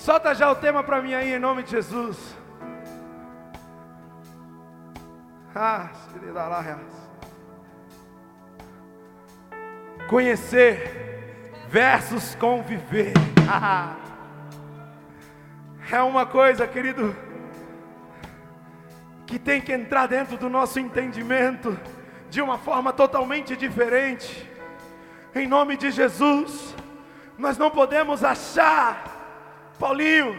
Solta já o tema para mim aí, em nome de Jesus. Ah, Conhecer versus conviver. É uma coisa, querido, que tem que entrar dentro do nosso entendimento de uma forma totalmente diferente. Em nome de Jesus, nós não podemos achar, Paulinho,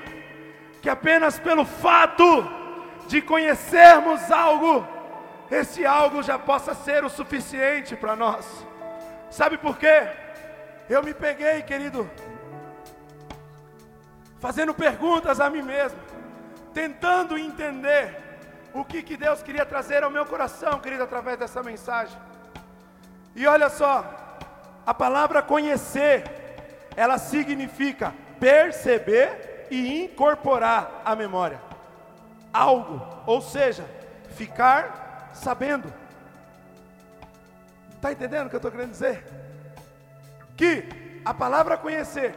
que apenas pelo fato de conhecermos algo, esse algo já possa ser o suficiente para nós. Sabe por quê? Eu me peguei, querido, fazendo perguntas a mim mesmo, tentando entender o que, que Deus queria trazer ao meu coração, querido, através dessa mensagem. E olha só, a palavra conhecer, ela significa perceber e incorporar à memória algo, ou seja, ficar sabendo. Está entendendo o que eu estou querendo dizer? Que a palavra conhecer,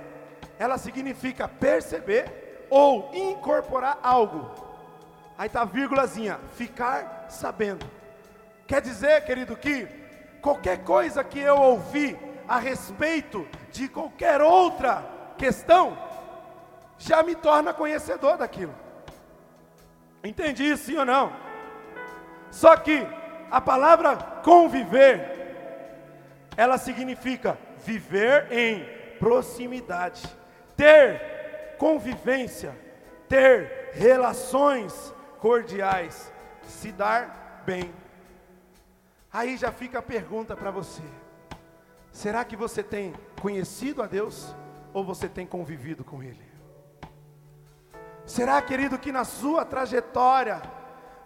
ela significa perceber ou incorporar algo. Aí está a vírgulazinha, ficar sabendo. Quer dizer, querido, que qualquer coisa que eu ouvi a respeito de qualquer outra questão, já me torna conhecedor daquilo. Entende isso, sim ou não? Só que a palavra conviver, ela significa viver em proximidade, ter convivência, ter relações cordiais, se dar bem. Aí já fica a pergunta para você: será que você tem conhecido a Deus ou você tem convivido com Ele? Será, querido, que na sua trajetória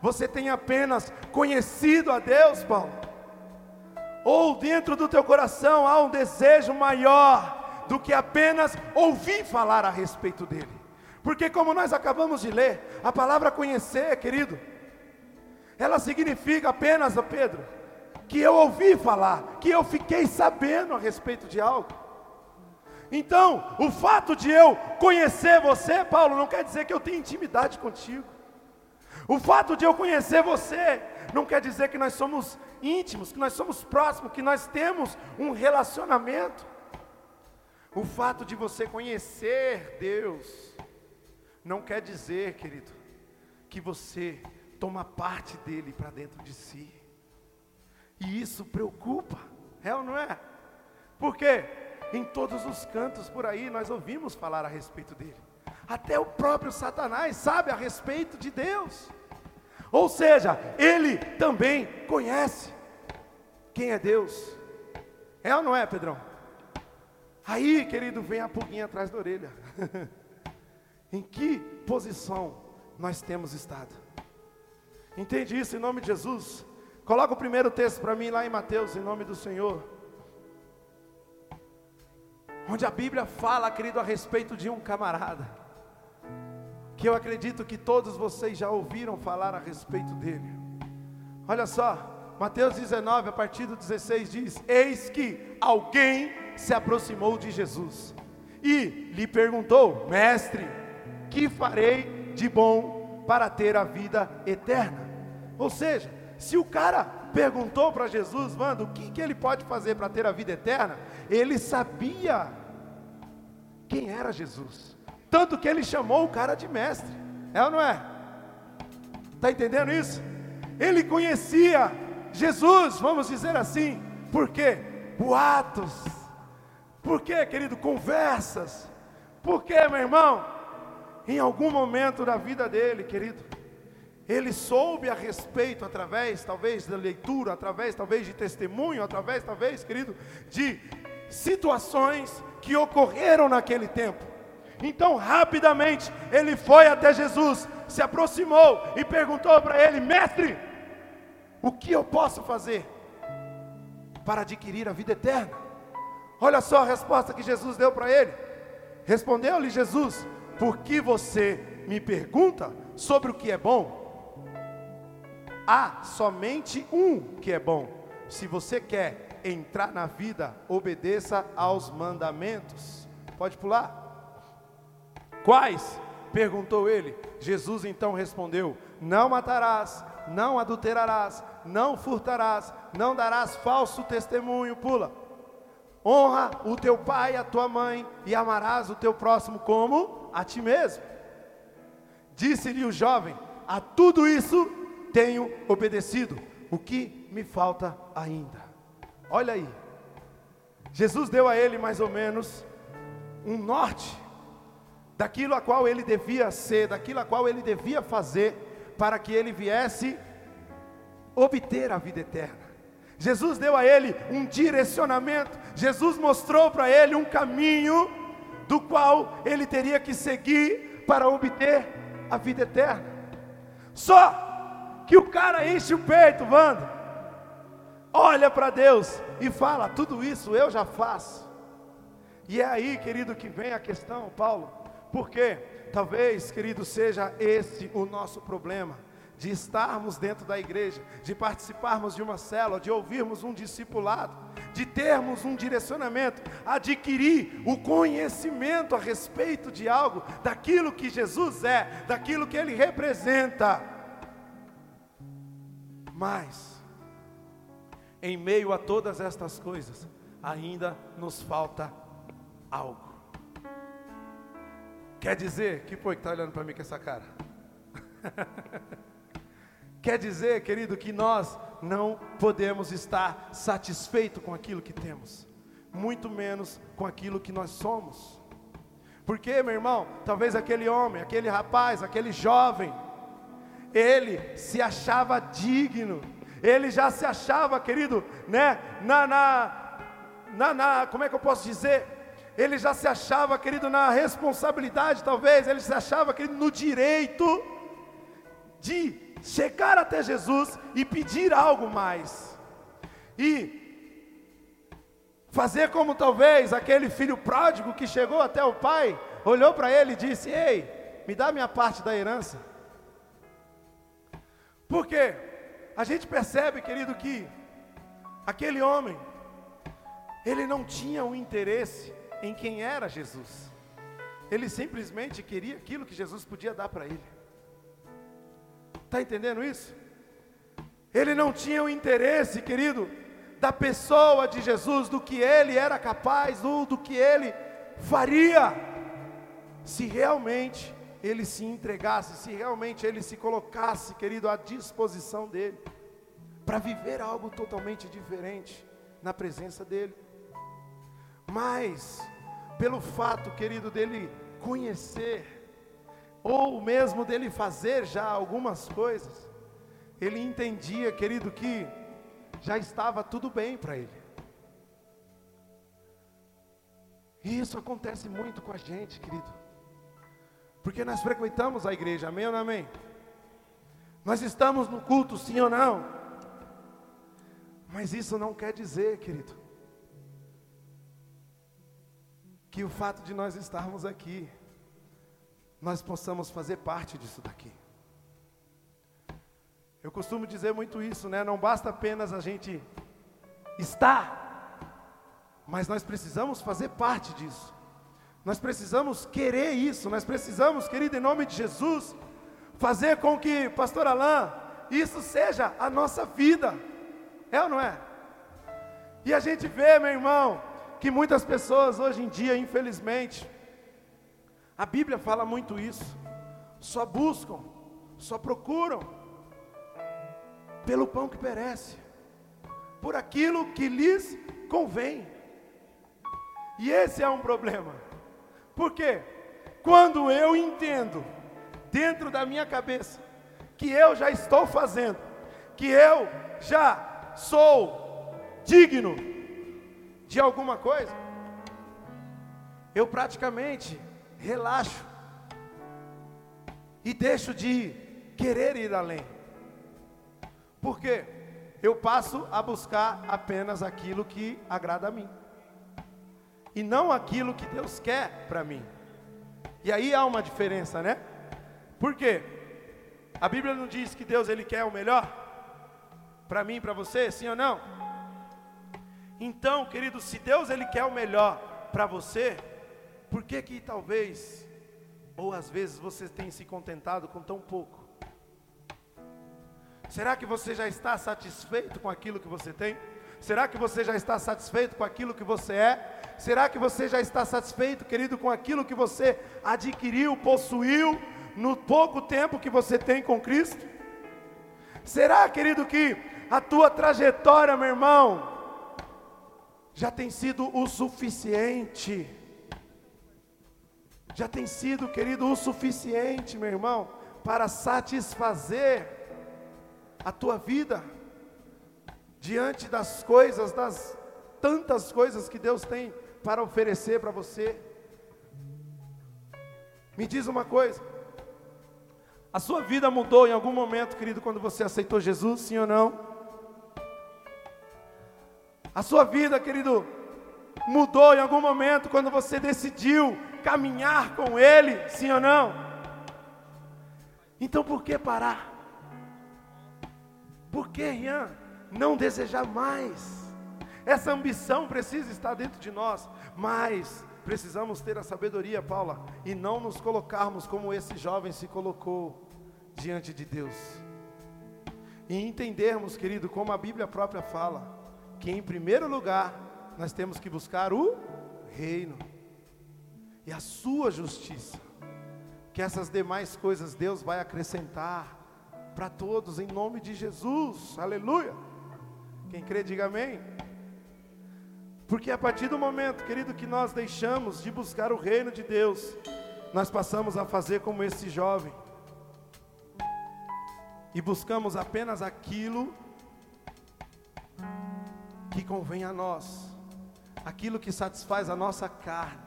você tem apenas conhecido a Deus, Paulo? Ou dentro do teu coração há um desejo maior do que apenas ouvir falar a respeito dele? Porque, como nós acabamos de ler, a palavra conhecer, querido, ela significa apenas, Pedro, que eu ouvi falar, que eu fiquei sabendo a respeito de algo. Então, o fato de eu conhecer você, Paulo, não quer dizer que eu tenho intimidade contigo. O fato de eu conhecer você, não quer dizer que nós somos íntimos, que nós somos próximos, que nós temos um relacionamento. O fato de você conhecer Deus, não quer dizer, querido, que você toma parte dele para dentro de si. E isso preocupa, é ou não é? Por quê? Em todos os cantos por aí nós ouvimos falar a respeito dele. Até o próprio Satanás sabe a respeito de Deus. Ou seja, ele também conhece quem é Deus. É ou não é, Pedrão? Aí, querido, vem a pulguinha atrás da orelha. em que posição nós temos estado? Entende isso em nome de Jesus? Coloca o primeiro texto para mim lá em Mateus, em nome do Senhor onde a Bíblia fala, querido, a respeito de um camarada, que eu acredito que todos vocês já ouviram falar a respeito dele. Olha só, Mateus 19, a partir do 16 diz: Eis que alguém se aproximou de Jesus e lhe perguntou: Mestre, que farei de bom para ter a vida eterna? Ou seja, se o cara perguntou para Jesus, mano, o que, que ele pode fazer para ter a vida eterna? Ele sabia quem era Jesus. Tanto que ele chamou o cara de mestre. É ou não é? Está entendendo isso? Ele conhecia Jesus, vamos dizer assim. Por quê? Boatos. Por quê, querido? Conversas. Por quê, meu irmão? Em algum momento da vida dele, querido, ele soube a respeito, através talvez da leitura, através talvez de testemunho, através talvez, querido, de situações que ocorreram naquele tempo. Então, rapidamente, ele foi até Jesus, se aproximou e perguntou para ele: Mestre, o que eu posso fazer para adquirir a vida eterna? Olha só a resposta que Jesus deu para ele. Respondeu-lhe Jesus: Por que você me pergunta sobre o que é bom? Há somente um que é bom. Se você quer entrar na vida, obedeça aos mandamentos. Pode pular. Quais? perguntou ele. Jesus então respondeu: Não matarás, não adulterarás, não furtarás, não darás falso testemunho. Pula. Honra o teu pai e a tua mãe, e amarás o teu próximo como a ti mesmo. Disse-lhe o jovem: A tudo isso tenho obedecido. O que me falta ainda? Olha aí. Jesus deu a ele mais ou menos um norte daquilo a qual ele devia ser, daquilo a qual ele devia fazer para que ele viesse obter a vida eterna. Jesus deu a ele um direcionamento, Jesus mostrou para ele um caminho do qual ele teria que seguir para obter a vida eterna. Só que o cara enche o peito, Wanda, olha para Deus e fala: tudo isso eu já faço. E é aí, querido, que vem a questão, Paulo, porque talvez, querido, seja esse o nosso problema de estarmos dentro da igreja, de participarmos de uma célula, de ouvirmos um discipulado, de termos um direcionamento, adquirir o conhecimento a respeito de algo, daquilo que Jesus é, daquilo que Ele representa. Mas, em meio a todas estas coisas, ainda nos falta algo. Quer dizer, que foi que está olhando para mim com essa cara? Quer dizer, querido, que nós não podemos estar satisfeitos com aquilo que temos, muito menos com aquilo que nós somos. Porque, meu irmão, talvez aquele homem, aquele rapaz, aquele jovem, ele se achava digno, ele já se achava, querido, né, na, na, na, na como é que eu posso dizer? Ele já se achava, querido, na responsabilidade, talvez, ele se achava, querido, no direito de chegar até Jesus e pedir algo mais. E fazer como talvez aquele filho pródigo que chegou até o pai, olhou para ele e disse: Ei, me dá minha parte da herança. Porque a gente percebe, querido, que aquele homem, ele não tinha um interesse em quem era Jesus, ele simplesmente queria aquilo que Jesus podia dar para ele. Está entendendo isso? Ele não tinha o interesse, querido, da pessoa de Jesus, do que ele era capaz, do, do que ele faria, se realmente ele se entregasse, se realmente ele se colocasse, querido, à disposição dele, para viver algo totalmente diferente na presença dele. Mas, pelo fato, querido, dele conhecer ou mesmo dele fazer já algumas coisas, ele entendia, querido, que já estava tudo bem para ele. E isso acontece muito com a gente, querido. Porque nós frequentamos a igreja, amém ou não amém? Nós estamos no culto, sim ou não? Mas isso não quer dizer, querido, que o fato de nós estarmos aqui nós possamos fazer parte disso daqui. Eu costumo dizer muito isso, né? Não basta apenas a gente estar, mas nós precisamos fazer parte disso. Nós precisamos querer isso, nós precisamos, querido, em nome de Jesus, fazer com que, pastor Alain, isso seja a nossa vida. É ou não é? E a gente vê, meu irmão, que muitas pessoas hoje em dia, infelizmente, a Bíblia fala muito isso. Só buscam, só procuram pelo pão que perece, por aquilo que lhes convém. E esse é um problema. Por quê? Quando eu entendo dentro da minha cabeça que eu já estou fazendo, que eu já sou digno de alguma coisa, eu praticamente relaxo e deixo de querer ir além. Porque eu passo a buscar apenas aquilo que agrada a mim. E não aquilo que Deus quer para mim. E aí há uma diferença, né? Por quê? A Bíblia não diz que Deus ele quer o melhor para mim, para você, sim ou não? Então, querido, se Deus ele quer o melhor para você, por que que talvez Ou às vezes você tem se contentado com tão pouco? Será que você já está satisfeito com aquilo que você tem? Será que você já está satisfeito com aquilo que você é? Será que você já está satisfeito, querido, com aquilo que você adquiriu, possuiu no pouco tempo que você tem com Cristo? Será, querido, que a tua trajetória, meu irmão, já tem sido o suficiente? Já tem sido, querido, o suficiente, meu irmão, para satisfazer a tua vida? diante das coisas, das tantas coisas que Deus tem para oferecer para você. Me diz uma coisa: a sua vida mudou em algum momento, querido, quando você aceitou Jesus, sim ou não? A sua vida, querido, mudou em algum momento quando você decidiu caminhar com Ele, sim ou não? Então por que parar? Por que, Ian? não desejar mais. Essa ambição precisa estar dentro de nós, mas precisamos ter a sabedoria, Paula, e não nos colocarmos como esse jovem se colocou diante de Deus. E entendermos, querido, como a Bíblia própria fala, que em primeiro lugar nós temos que buscar o reino e a sua justiça, que essas demais coisas Deus vai acrescentar para todos em nome de Jesus. Aleluia. Quem crê, diga amém. Porque a partir do momento, querido, que nós deixamos de buscar o reino de Deus, nós passamos a fazer como esse jovem. E buscamos apenas aquilo que convém a nós, aquilo que satisfaz a nossa carne.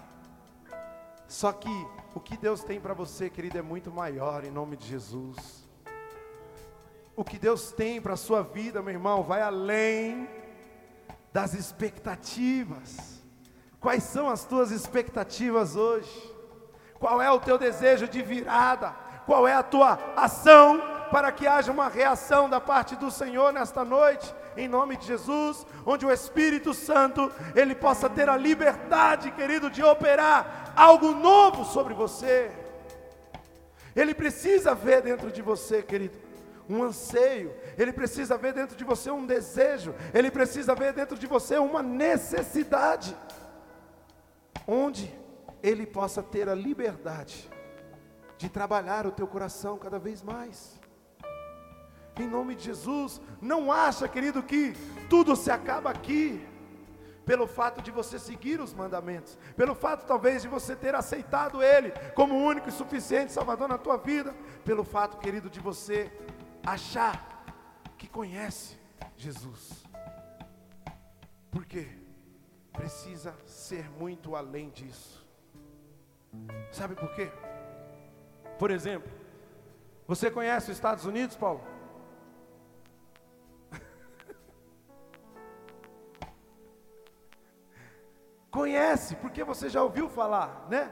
Só que o que Deus tem para você, querido, é muito maior em nome de Jesus. O que Deus tem para a sua vida, meu irmão, vai além das expectativas. Quais são as tuas expectativas hoje? Qual é o teu desejo de virada? Qual é a tua ação para que haja uma reação da parte do Senhor nesta noite? Em nome de Jesus, onde o Espírito Santo ele possa ter a liberdade, querido, de operar algo novo sobre você. Ele precisa ver dentro de você, querido, um anseio, ele precisa ver dentro de você um desejo, ele precisa ver dentro de você uma necessidade, onde ele possa ter a liberdade de trabalhar o teu coração cada vez mais. Em nome de Jesus, não acha, querido, que tudo se acaba aqui pelo fato de você seguir os mandamentos, pelo fato talvez de você ter aceitado Ele como único e suficiente Salvador na tua vida, pelo fato, querido, de você achar que conhece Jesus. Por quê? Precisa ser muito além disso. Sabe por quê? Por exemplo, você conhece os Estados Unidos, Paulo? Conhece, porque você já ouviu falar, né?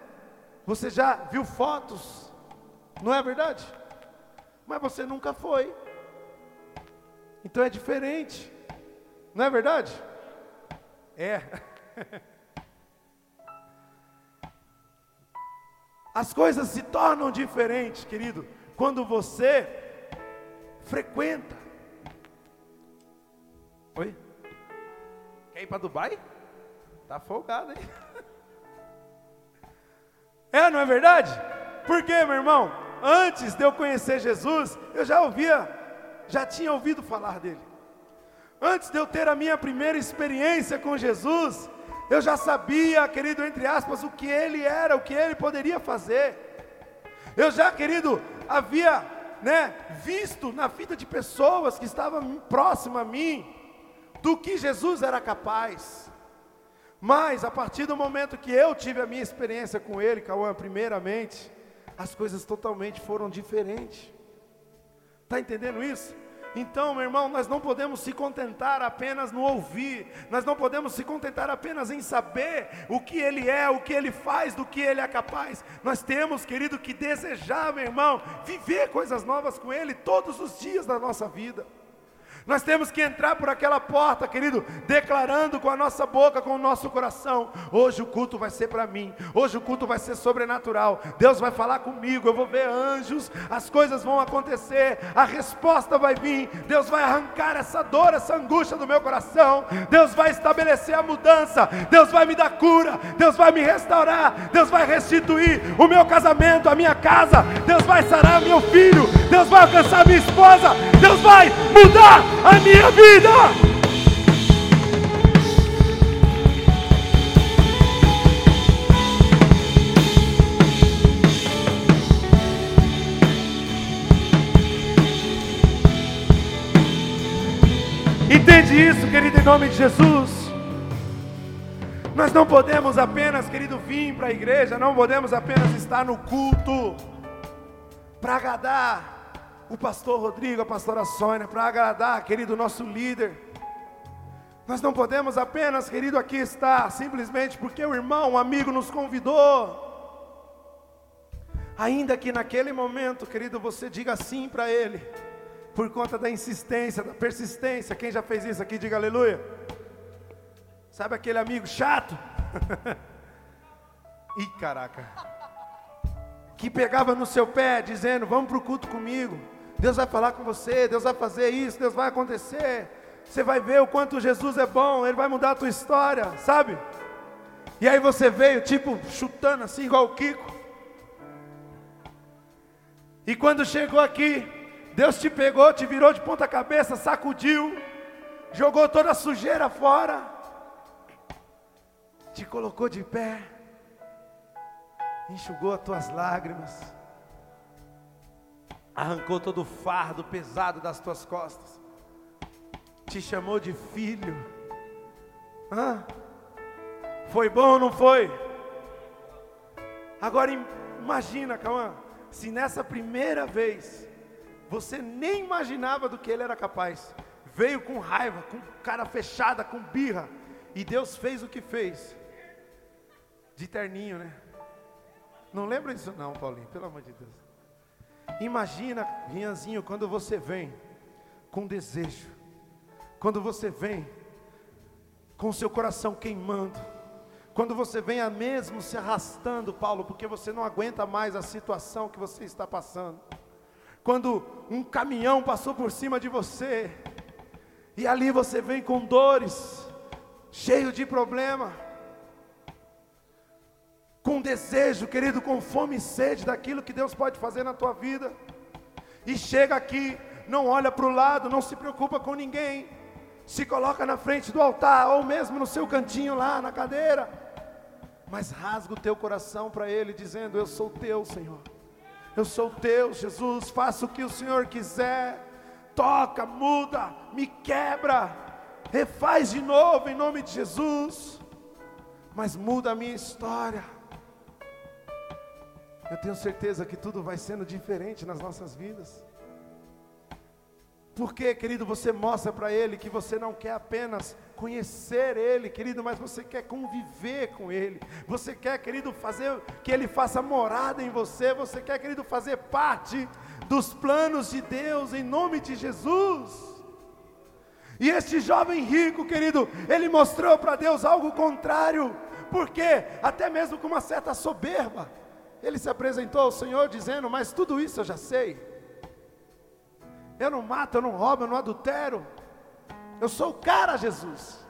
Você já viu fotos, não é verdade? Mas você nunca foi. Então é diferente, não é verdade? É. As coisas se tornam diferentes, querido, quando você frequenta. Oi? Quer ir para Dubai? Tá folgado, hein? É, não é verdade? Por quê, meu irmão? Antes de eu conhecer Jesus, eu já ouvia, já tinha ouvido falar dele. Antes de eu ter a minha primeira experiência com Jesus, eu já sabia, querido, entre aspas, o que ele era, o que ele poderia fazer. Eu já, querido, havia, né, visto na vida de pessoas que estavam próximas a mim, do que Jesus era capaz. Mas a partir do momento que eu tive a minha experiência com ele, Cauã, primeiramente, as coisas totalmente foram diferentes. Está entendendo isso? Então, meu irmão, nós não podemos se contentar apenas no ouvir, nós não podemos se contentar apenas em saber o que Ele é, o que Ele faz, do que Ele é capaz. Nós temos, querido, que desejar, meu irmão, viver coisas novas com Ele todos os dias da nossa vida. Nós temos que entrar por aquela porta, querido, declarando com a nossa boca, com o nosso coração: hoje o culto vai ser para mim, hoje o culto vai ser sobrenatural. Deus vai falar comigo, eu vou ver anjos, as coisas vão acontecer, a resposta vai vir. Deus vai arrancar essa dor, essa angústia do meu coração. Deus vai estabelecer a mudança, Deus vai me dar cura, Deus vai me restaurar, Deus vai restituir o meu casamento, a minha casa, Deus vai sarar meu filho, Deus vai alcançar minha esposa, Deus vai mudar a minha vida. Entende isso, querido, em nome de Jesus? Nós não podemos apenas, querido, vir para a igreja, não podemos apenas estar no culto para agradar o pastor Rodrigo, a pastora Sônia, para agradar, querido, nosso líder. Nós não podemos apenas, querido, aqui estar simplesmente porque o irmão, um amigo nos convidou. Ainda que naquele momento, querido, você diga sim para ele, por conta da insistência, da persistência. Quem já fez isso aqui, diga aleluia. Sabe aquele amigo chato? Ih, caraca. Que pegava no seu pé, dizendo: Vamos para o culto comigo. Deus vai falar com você, Deus vai fazer isso, Deus vai acontecer. Você vai ver o quanto Jesus é bom, Ele vai mudar a tua história, sabe? E aí você veio, tipo, chutando assim, igual o Kiko. E quando chegou aqui, Deus te pegou, te virou de ponta cabeça, sacudiu, jogou toda a sujeira fora, te colocou de pé, enxugou as tuas lágrimas arrancou todo o fardo pesado das tuas costas, te chamou de filho. Hã? Foi bom ou não foi? Agora imagina, Cauã, se nessa primeira vez você nem imaginava do que ele era capaz, veio com raiva, com cara fechada, com birra, e Deus fez o que fez, de terninho, né? Não lembra disso não, Paulinho, pelo amor de Deus. Imagina, Rianzinho, quando você vem com desejo, quando você vem com seu coração queimando, quando você vem a mesmo se arrastando, Paulo, porque você não aguenta mais a situação que você está passando. Quando um caminhão passou por cima de você, e ali você vem com dores, cheio de problema, com desejo, querido, com fome e sede daquilo que Deus pode fazer na tua vida. E chega aqui, não olha para o lado, não se preocupa com ninguém, se coloca na frente do altar, ou mesmo no seu cantinho lá na cadeira, mas rasga o teu coração para Ele, dizendo: Eu sou teu, Senhor, eu sou teu, Jesus, faça o que o Senhor quiser, toca, muda, me quebra, refaz de novo em nome de Jesus, mas muda a minha história eu tenho certeza que tudo vai sendo diferente nas nossas vidas. Porque, querido, você mostra para Ele que você não quer apenas conhecer Ele, querido, mas você quer conviver com Ele. Você quer, querido, fazer que Ele faça morada em você. Você quer, querido, fazer parte dos planos de Deus em nome de Jesus. E este jovem rico, querido, ele mostrou para Deus algo contrário. Porque até mesmo com uma certa soberba. Ele se apresentou ao Senhor dizendo: Mas tudo isso eu já sei. Eu não mato, eu não roubo, eu não adultero. Eu sou o cara, Jesus.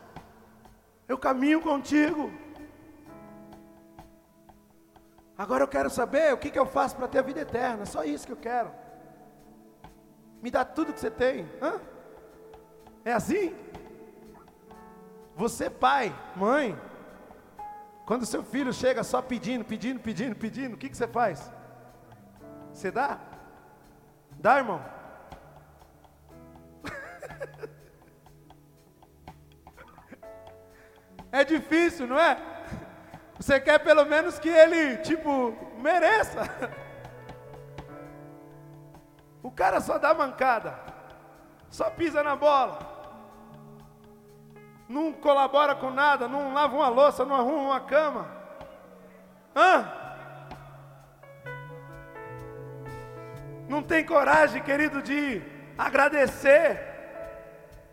Eu caminho contigo. Agora eu quero saber o que, que eu faço para ter a vida eterna. Só isso que eu quero. Me dá tudo que você tem. Hã? É assim? Você, pai, mãe, quando seu filho chega só pedindo, pedindo, pedindo, pedindo, o que, que você faz? Você dá? Dá, irmão? é difícil, não é? Você quer pelo menos que ele, tipo, mereça. O cara só dá mancada, só pisa na bola não colabora com nada, não lava uma louça, não arruma uma cama. Hã? Não tem coragem, querido, de agradecer.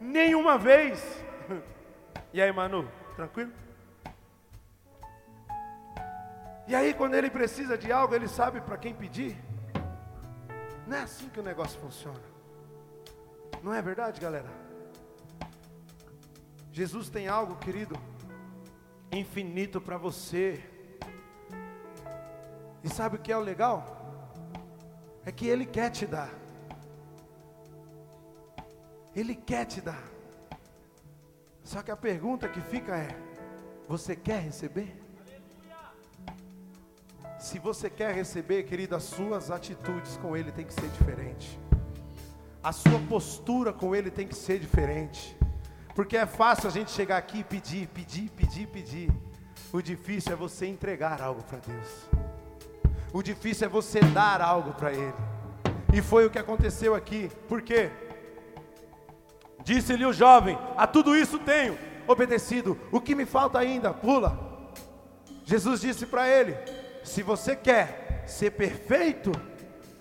nenhuma vez. E aí, Manu, tranquilo? E aí, quando ele precisa de algo, ele sabe para quem pedir. Não é assim que o negócio funciona. Não é verdade, galera? Jesus tem algo, querido, infinito para você. E sabe o que é o legal? É que Ele quer te dar. Ele quer te dar. Só que a pergunta que fica é: você quer receber? Se você quer receber, querido, as suas atitudes com Ele tem que ser diferente. A sua postura com Ele tem que ser diferente. Porque é fácil a gente chegar aqui e pedir, pedir, pedir, pedir. O difícil é você entregar algo para Deus. O difícil é você dar algo para Ele. E foi o que aconteceu aqui. Por quê? Disse-lhe o jovem: A tudo isso tenho obedecido. O que me falta ainda? Pula. Jesus disse para ele: Se você quer ser perfeito,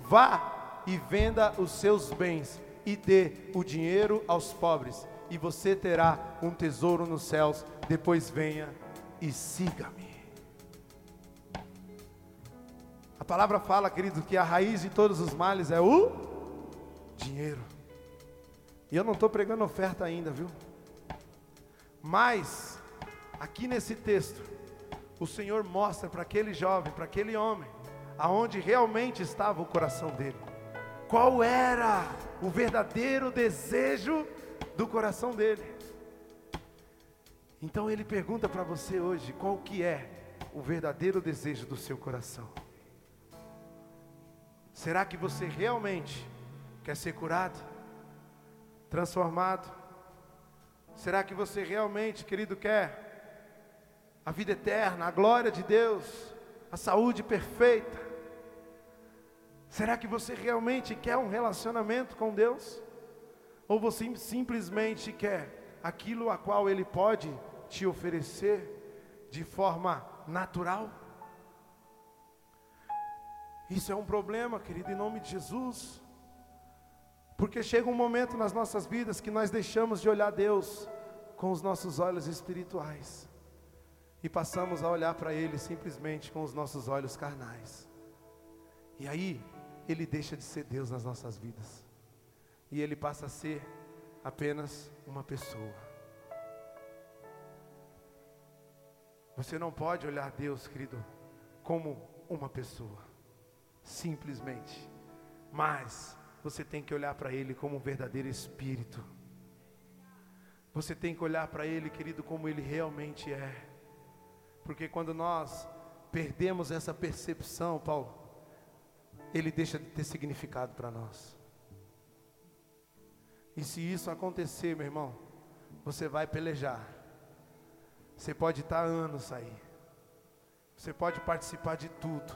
vá e venda os seus bens e dê o dinheiro aos pobres e você terá um tesouro nos céus. Depois venha e siga-me. A palavra fala, querido, que a raiz de todos os males é o dinheiro. E eu não estou pregando oferta ainda, viu? Mas, aqui nesse texto, o Senhor mostra para aquele jovem, para aquele homem, aonde realmente estava o coração dele. Qual era o verdadeiro desejo do coração dele. Então ele pergunta para você hoje, qual que é o verdadeiro desejo do seu coração? Será que você realmente quer ser curado? Transformado? Será que você realmente, querido, quer a vida eterna, a glória de Deus, a saúde perfeita? Será que você realmente quer um relacionamento com Deus? Ou você simplesmente quer aquilo a qual Ele pode te oferecer de forma natural? Isso é um problema, querido, em nome de Jesus. Porque chega um momento nas nossas vidas que nós deixamos de olhar Deus com os nossos olhos espirituais e passamos a olhar para Ele simplesmente com os nossos olhos carnais. E aí, Ele deixa de ser Deus nas nossas vidas e ele passa a ser apenas uma pessoa. Você não pode olhar Deus, querido, como uma pessoa, simplesmente, mas você tem que olhar para Ele como um verdadeiro Espírito. Você tem que olhar para Ele, querido, como Ele realmente é. Porque quando nós perdemos essa percepção, Paulo, Ele deixa de ter significado para nós. E se isso acontecer, meu irmão, você vai pelejar. Você pode estar anos aí. Você pode participar de tudo.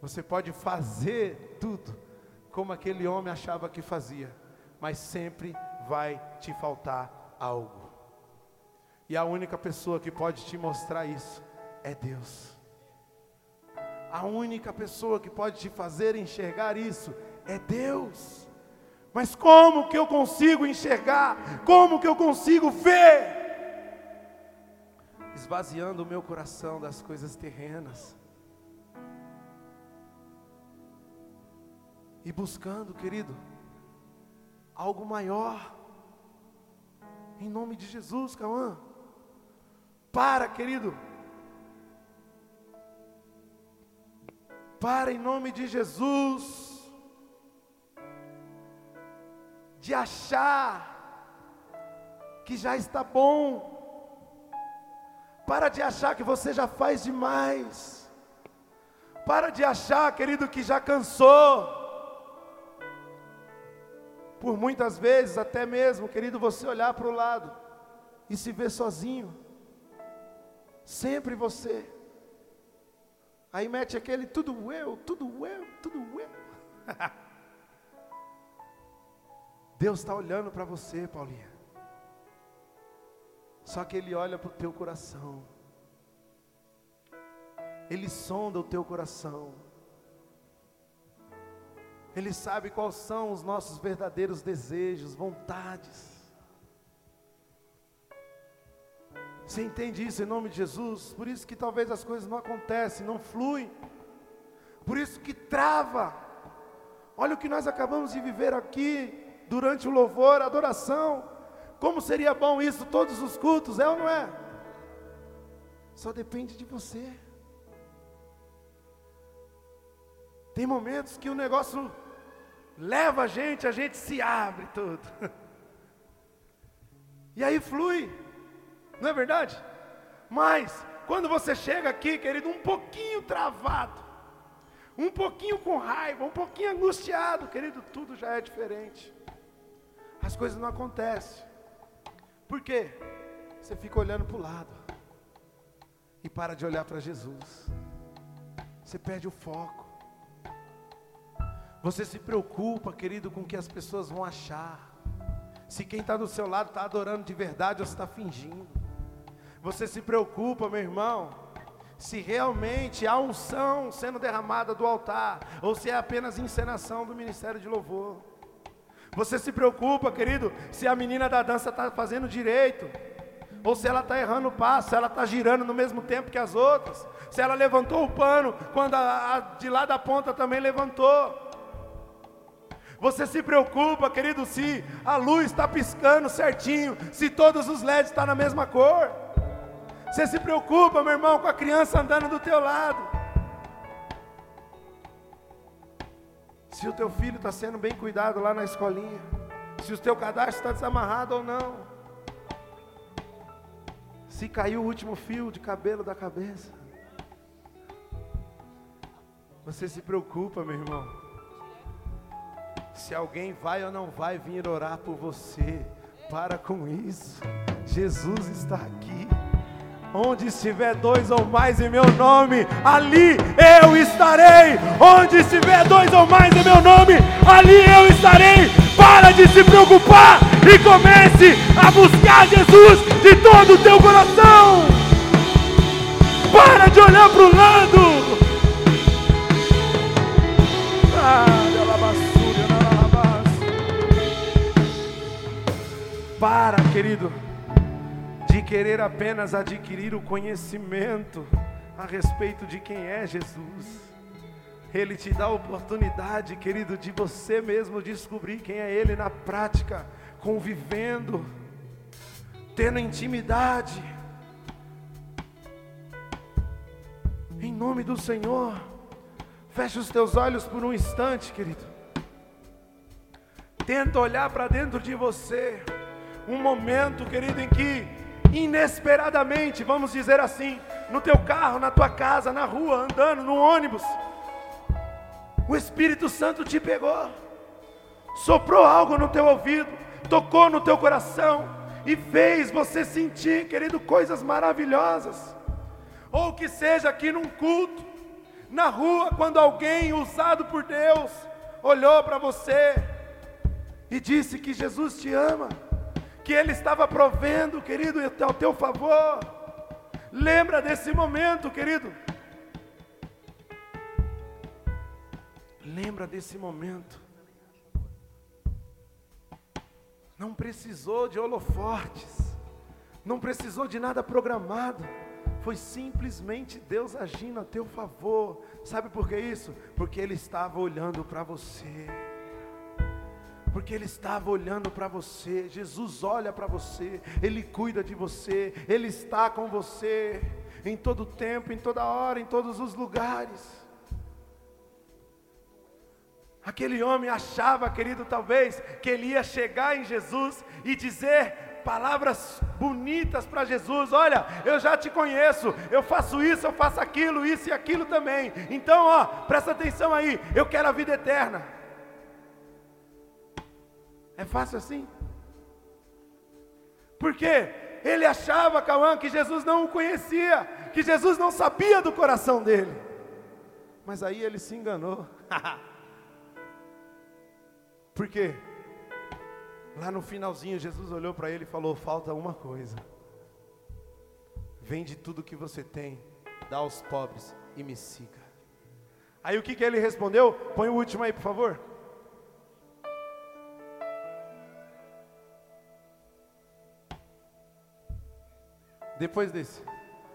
Você pode fazer tudo como aquele homem achava que fazia, mas sempre vai te faltar algo. E a única pessoa que pode te mostrar isso é Deus. A única pessoa que pode te fazer enxergar isso é Deus. Mas como que eu consigo enxergar? Como que eu consigo ver? Esvaziando o meu coração das coisas terrenas. E buscando, querido, algo maior. Em nome de Jesus, Cauã. Para, querido. Para em nome de Jesus de achar que já está bom. Para de achar que você já faz demais. Para de achar, querido, que já cansou. Por muitas vezes, até mesmo, querido, você olhar para o lado e se ver sozinho. Sempre você. Aí mete aquele tudo eu, tudo eu, tudo eu. Deus está olhando para você, Paulinha. Só que Ele olha para o teu coração. Ele sonda o teu coração. Ele sabe quais são os nossos verdadeiros desejos, vontades. Você entende isso em nome de Jesus? Por isso que talvez as coisas não acontecem, não fluem. Por isso que trava. Olha o que nós acabamos de viver aqui durante o louvor, a adoração. Como seria bom isso todos os cultos, é ou não é? Só depende de você. Tem momentos que o negócio leva a gente, a gente se abre tudo. E aí flui. Não é verdade? Mas quando você chega aqui, querido, um pouquinho travado, um pouquinho com raiva, um pouquinho angustiado, querido, tudo já é diferente. As coisas não acontecem. Por quê? Você fica olhando para o lado e para de olhar para Jesus. Você perde o foco. Você se preocupa, querido, com o que as pessoas vão achar. Se quem está do seu lado está adorando de verdade ou está fingindo. Você se preocupa, meu irmão, se realmente há unção sendo derramada do altar, ou se é apenas encenação do ministério de louvor. Você se preocupa, querido, se a menina da dança está fazendo direito, ou se ela está errando o passo, se ela está girando no mesmo tempo que as outras, se ela levantou o pano quando a, a de lá da ponta também levantou. Você se preocupa, querido, se a luz está piscando certinho, se todos os LEDs estão tá na mesma cor. Você se preocupa, meu irmão, com a criança andando do teu lado. Se o teu filho está sendo bem cuidado lá na escolinha. Se o teu cadastro está desamarrado ou não. Se caiu o último fio de cabelo da cabeça. Você se preocupa, meu irmão se alguém vai ou não vai vir orar por você. Para com isso. Jesus está aqui. Onde estiver dois ou mais em meu nome, ali eu estarei. Onde estiver dois ou mais em meu nome, ali eu estarei. Para de se preocupar e comece a buscar Jesus de todo o teu coração. Para de olhar para o lado. Para, querido, querer apenas adquirir o conhecimento a respeito de quem é Jesus. Ele te dá a oportunidade, querido, de você mesmo descobrir quem é Ele na prática, convivendo, tendo intimidade. Em nome do Senhor, feche os teus olhos por um instante, querido. Tenta olhar para dentro de você um momento, querido, em que inesperadamente, vamos dizer assim, no teu carro, na tua casa, na rua, andando, no ônibus, o Espírito Santo te pegou, soprou algo no teu ouvido, tocou no teu coração e fez você sentir, querido, coisas maravilhosas. Ou que seja aqui num culto, na rua, quando alguém usado por Deus olhou para você e disse que Jesus te ama que Ele estava provendo, querido, ao teu favor. Lembra desse momento, querido. Lembra desse momento. Não precisou de holofortes, não precisou de nada programado, foi simplesmente Deus agindo a teu favor. Sabe por que isso? Porque Ele estava olhando para você porque Ele estava olhando para você. Jesus olha para você, Ele cuida de você, Ele está com você em todo tempo, em toda hora, em todos os lugares. Aquele homem achava, querido, talvez, que ele ia chegar em Jesus e dizer palavras bonitas para Jesus: Olha, eu já te conheço, eu faço isso, eu faço aquilo, isso e aquilo também. Então, ó, presta atenção aí, eu quero a vida eterna. É fácil assim? Porque ele achava, Cauã, que Jesus não o conhecia, que Jesus não sabia do coração dele. Mas aí ele se enganou. Por quê? Lá no finalzinho, Jesus olhou para ele e falou: Falta uma coisa. Vende tudo que você tem, dá aos pobres e me siga. Aí o que, que ele respondeu? Põe o último aí, por favor. Depois desse.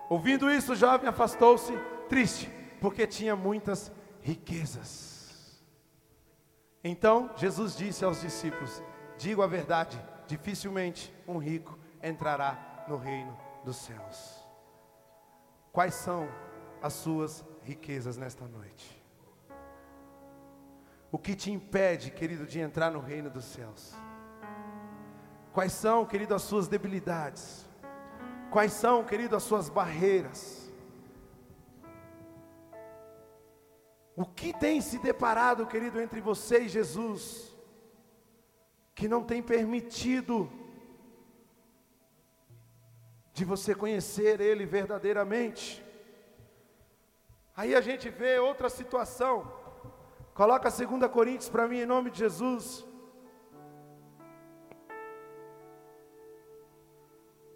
Ouvindo isso, o jovem afastou-se, triste, porque tinha muitas riquezas. Então Jesus disse aos discípulos: Digo a verdade, dificilmente um rico entrará no reino dos céus. Quais são as suas riquezas nesta noite? O que te impede, querido, de entrar no reino dos céus? Quais são, querido, as suas debilidades? Quais são, querido, as suas barreiras? O que tem se deparado, querido, entre você e Jesus, que não tem permitido de você conhecer Ele verdadeiramente? Aí a gente vê outra situação. Coloca 2 Coríntios para mim em nome de Jesus.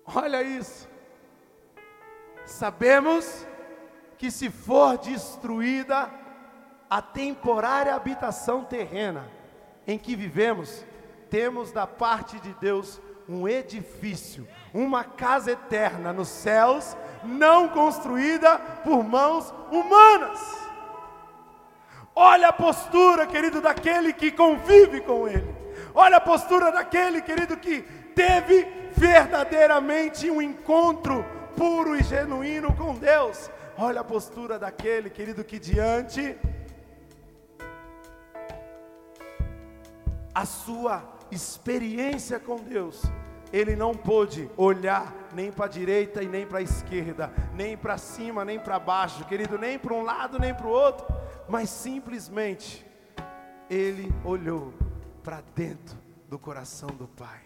Olha isso. Sabemos que se for destruída a temporária habitação terrena em que vivemos, temos da parte de Deus um edifício, uma casa eterna nos céus, não construída por mãos humanas. Olha a postura, querido, daquele que convive com Ele. Olha a postura daquele, querido, que teve verdadeiramente um encontro puro e genuíno com Deus. Olha a postura daquele, querido, que diante a sua experiência com Deus, ele não pôde olhar nem para a direita e nem para a esquerda, nem para cima, nem para baixo, querido, nem para um lado, nem para o outro mas simplesmente ele olhou para dentro do coração do Pai.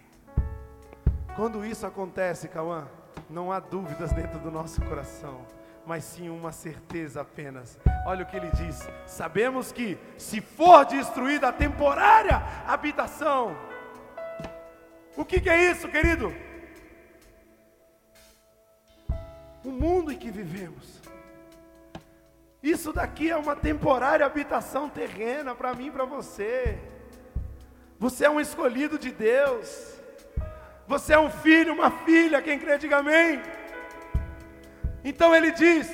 Quando isso acontece, Cauã, não há dúvidas dentro do nosso coração, mas sim uma certeza apenas. Olha o que ele diz: sabemos que se for destruída a temporária habitação, o que, que é isso, querido? O mundo em que vivemos isso daqui é uma temporária habitação terrena para mim e para você. Você é um escolhido de Deus. Você é um filho, uma filha, quem crê, diga amém. Então ele diz: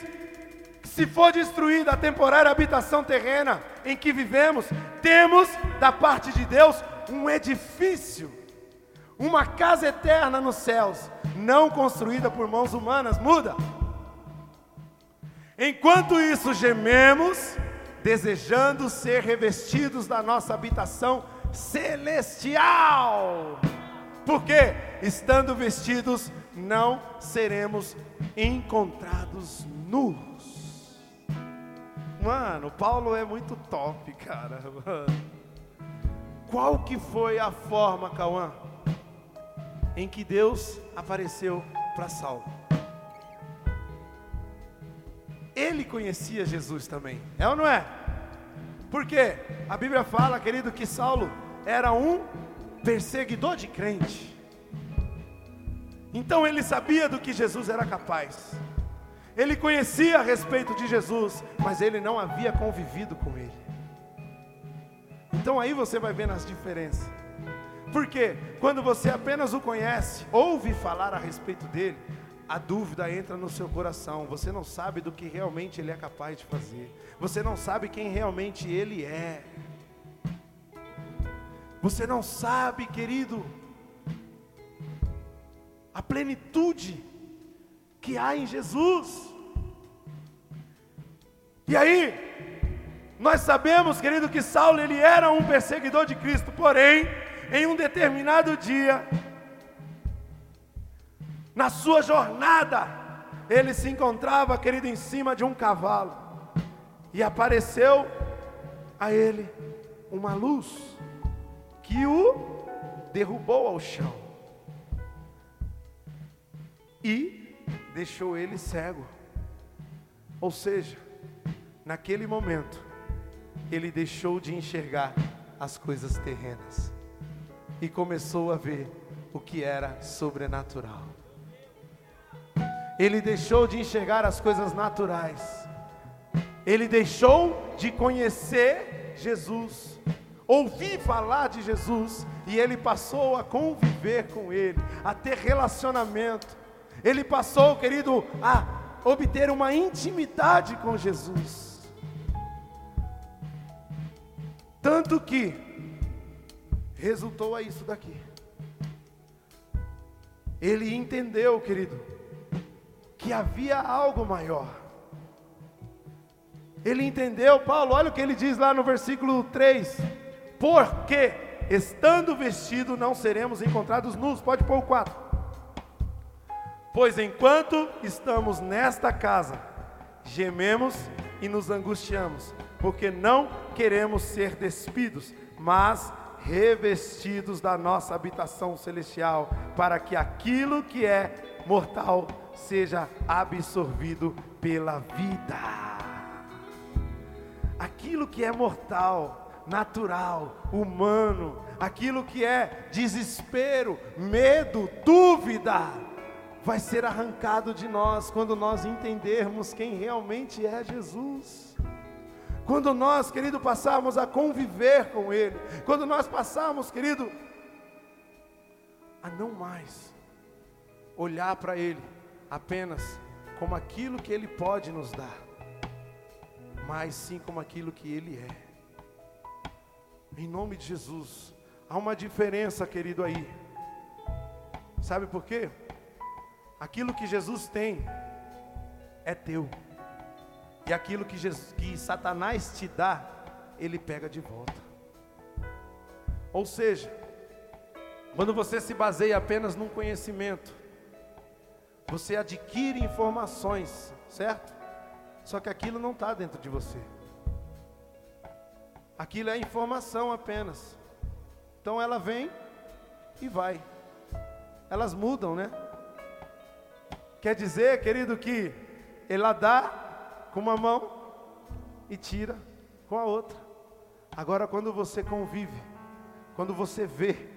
se for destruída a temporária habitação terrena em que vivemos, temos da parte de Deus um edifício, uma casa eterna nos céus, não construída por mãos humanas. Muda. Enquanto isso, gememos, desejando ser revestidos da nossa habitação celestial. Porque, estando vestidos, não seremos encontrados nus. Mano, Paulo é muito top, cara. Qual que foi a forma, Cauã, em que Deus apareceu para Saulo? ele conhecia Jesus também, é ou não é? Porque a Bíblia fala, querido, que Saulo era um perseguidor de crente. Então ele sabia do que Jesus era capaz. Ele conhecia a respeito de Jesus, mas ele não havia convivido com ele. Então aí você vai vendo as diferenças. Porque quando você apenas o conhece, ouve falar a respeito dele, a dúvida entra no seu coração. Você não sabe do que realmente Ele é capaz de fazer. Você não sabe quem realmente Ele é. Você não sabe, querido, a plenitude que há em Jesus. E aí, nós sabemos, querido, que Saulo ele era um perseguidor de Cristo, porém, em um determinado dia, na sua jornada, ele se encontrava, querido, em cima de um cavalo. E apareceu a ele uma luz que o derrubou ao chão. E deixou ele cego. Ou seja, naquele momento, ele deixou de enxergar as coisas terrenas e começou a ver o que era sobrenatural. Ele deixou de enxergar as coisas naturais. Ele deixou de conhecer Jesus, ouvir falar de Jesus, e ele passou a conviver com Ele, a ter relacionamento. ele passou, querido, a obter uma intimidade com Jesus. Tanto que resultou a isso daqui. Ele entendeu, querido, que havia algo maior. Ele entendeu, Paulo, olha o que ele diz lá no versículo 3: Porque, estando vestido, não seremos encontrados nus. Pode pôr o 4. Pois enquanto estamos nesta casa, gememos e nos angustiamos, porque não queremos ser despidos, mas revestidos da nossa habitação celestial, para que aquilo que é mortal seja absorvido pela vida. Aquilo que é mortal, natural, humano, aquilo que é desespero, medo, dúvida, vai ser arrancado de nós quando nós entendermos quem realmente é Jesus. Quando nós, querido, passarmos a conviver com Ele, quando nós passarmos, querido, a não mais olhar para Ele apenas como aquilo que Ele pode nos dar, mas sim como aquilo que Ele é. Em nome de Jesus, há uma diferença, querido, aí. Sabe por quê? Aquilo que Jesus tem é teu. E aquilo que, Jesus, que Satanás te dá, ele pega de volta. Ou seja, quando você se baseia apenas num conhecimento, você adquire informações, certo? Só que aquilo não está dentro de você. Aquilo é informação apenas. Então ela vem e vai. Elas mudam, né? Quer dizer, querido, que ela dá com uma mão e tira com a outra. Agora, quando você convive, quando você vê,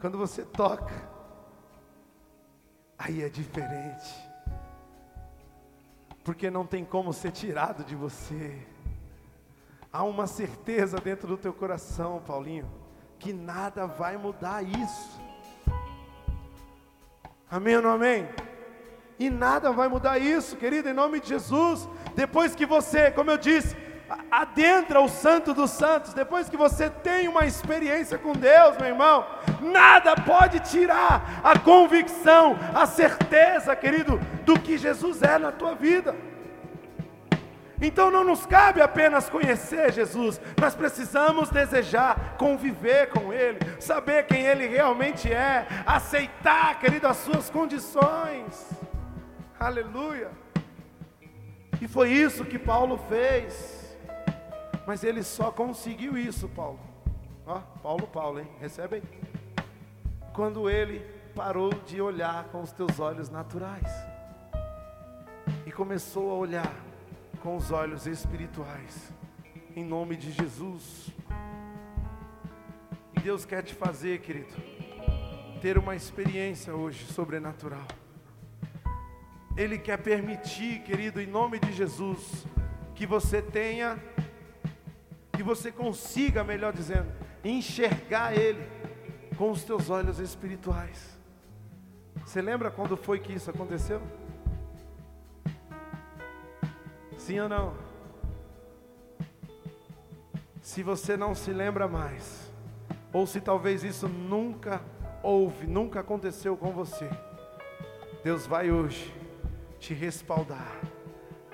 quando você toca, aí é diferente. Porque não tem como ser tirado de você. Há uma certeza dentro do teu coração, Paulinho, que nada vai mudar isso. Amém ou não amém? E nada vai mudar isso, querido, em nome de Jesus. Depois que você, como eu disse, adentra o Santo dos Santos, depois que você tem uma experiência com Deus, meu irmão, nada pode tirar a convicção, a certeza, querido, do que Jesus é na tua vida. Então não nos cabe apenas conhecer Jesus, nós precisamos desejar conviver com Ele, saber quem Ele realmente é, aceitar, querido, as suas condições. Aleluia. E foi isso que Paulo fez. Mas ele só conseguiu isso, Paulo. Ó, Paulo, Paulo, hein? Recebe aí. Quando ele parou de olhar com os teus olhos naturais e começou a olhar com os olhos espirituais. Em nome de Jesus. E Deus quer te fazer, querido, ter uma experiência hoje sobrenatural. Ele quer permitir, querido, em nome de Jesus, que você tenha, que você consiga, melhor dizendo, enxergar Ele com os teus olhos espirituais. Você lembra quando foi que isso aconteceu? Sim ou não? Se você não se lembra mais, ou se talvez isso nunca houve, nunca aconteceu com você, Deus vai hoje te respaldar.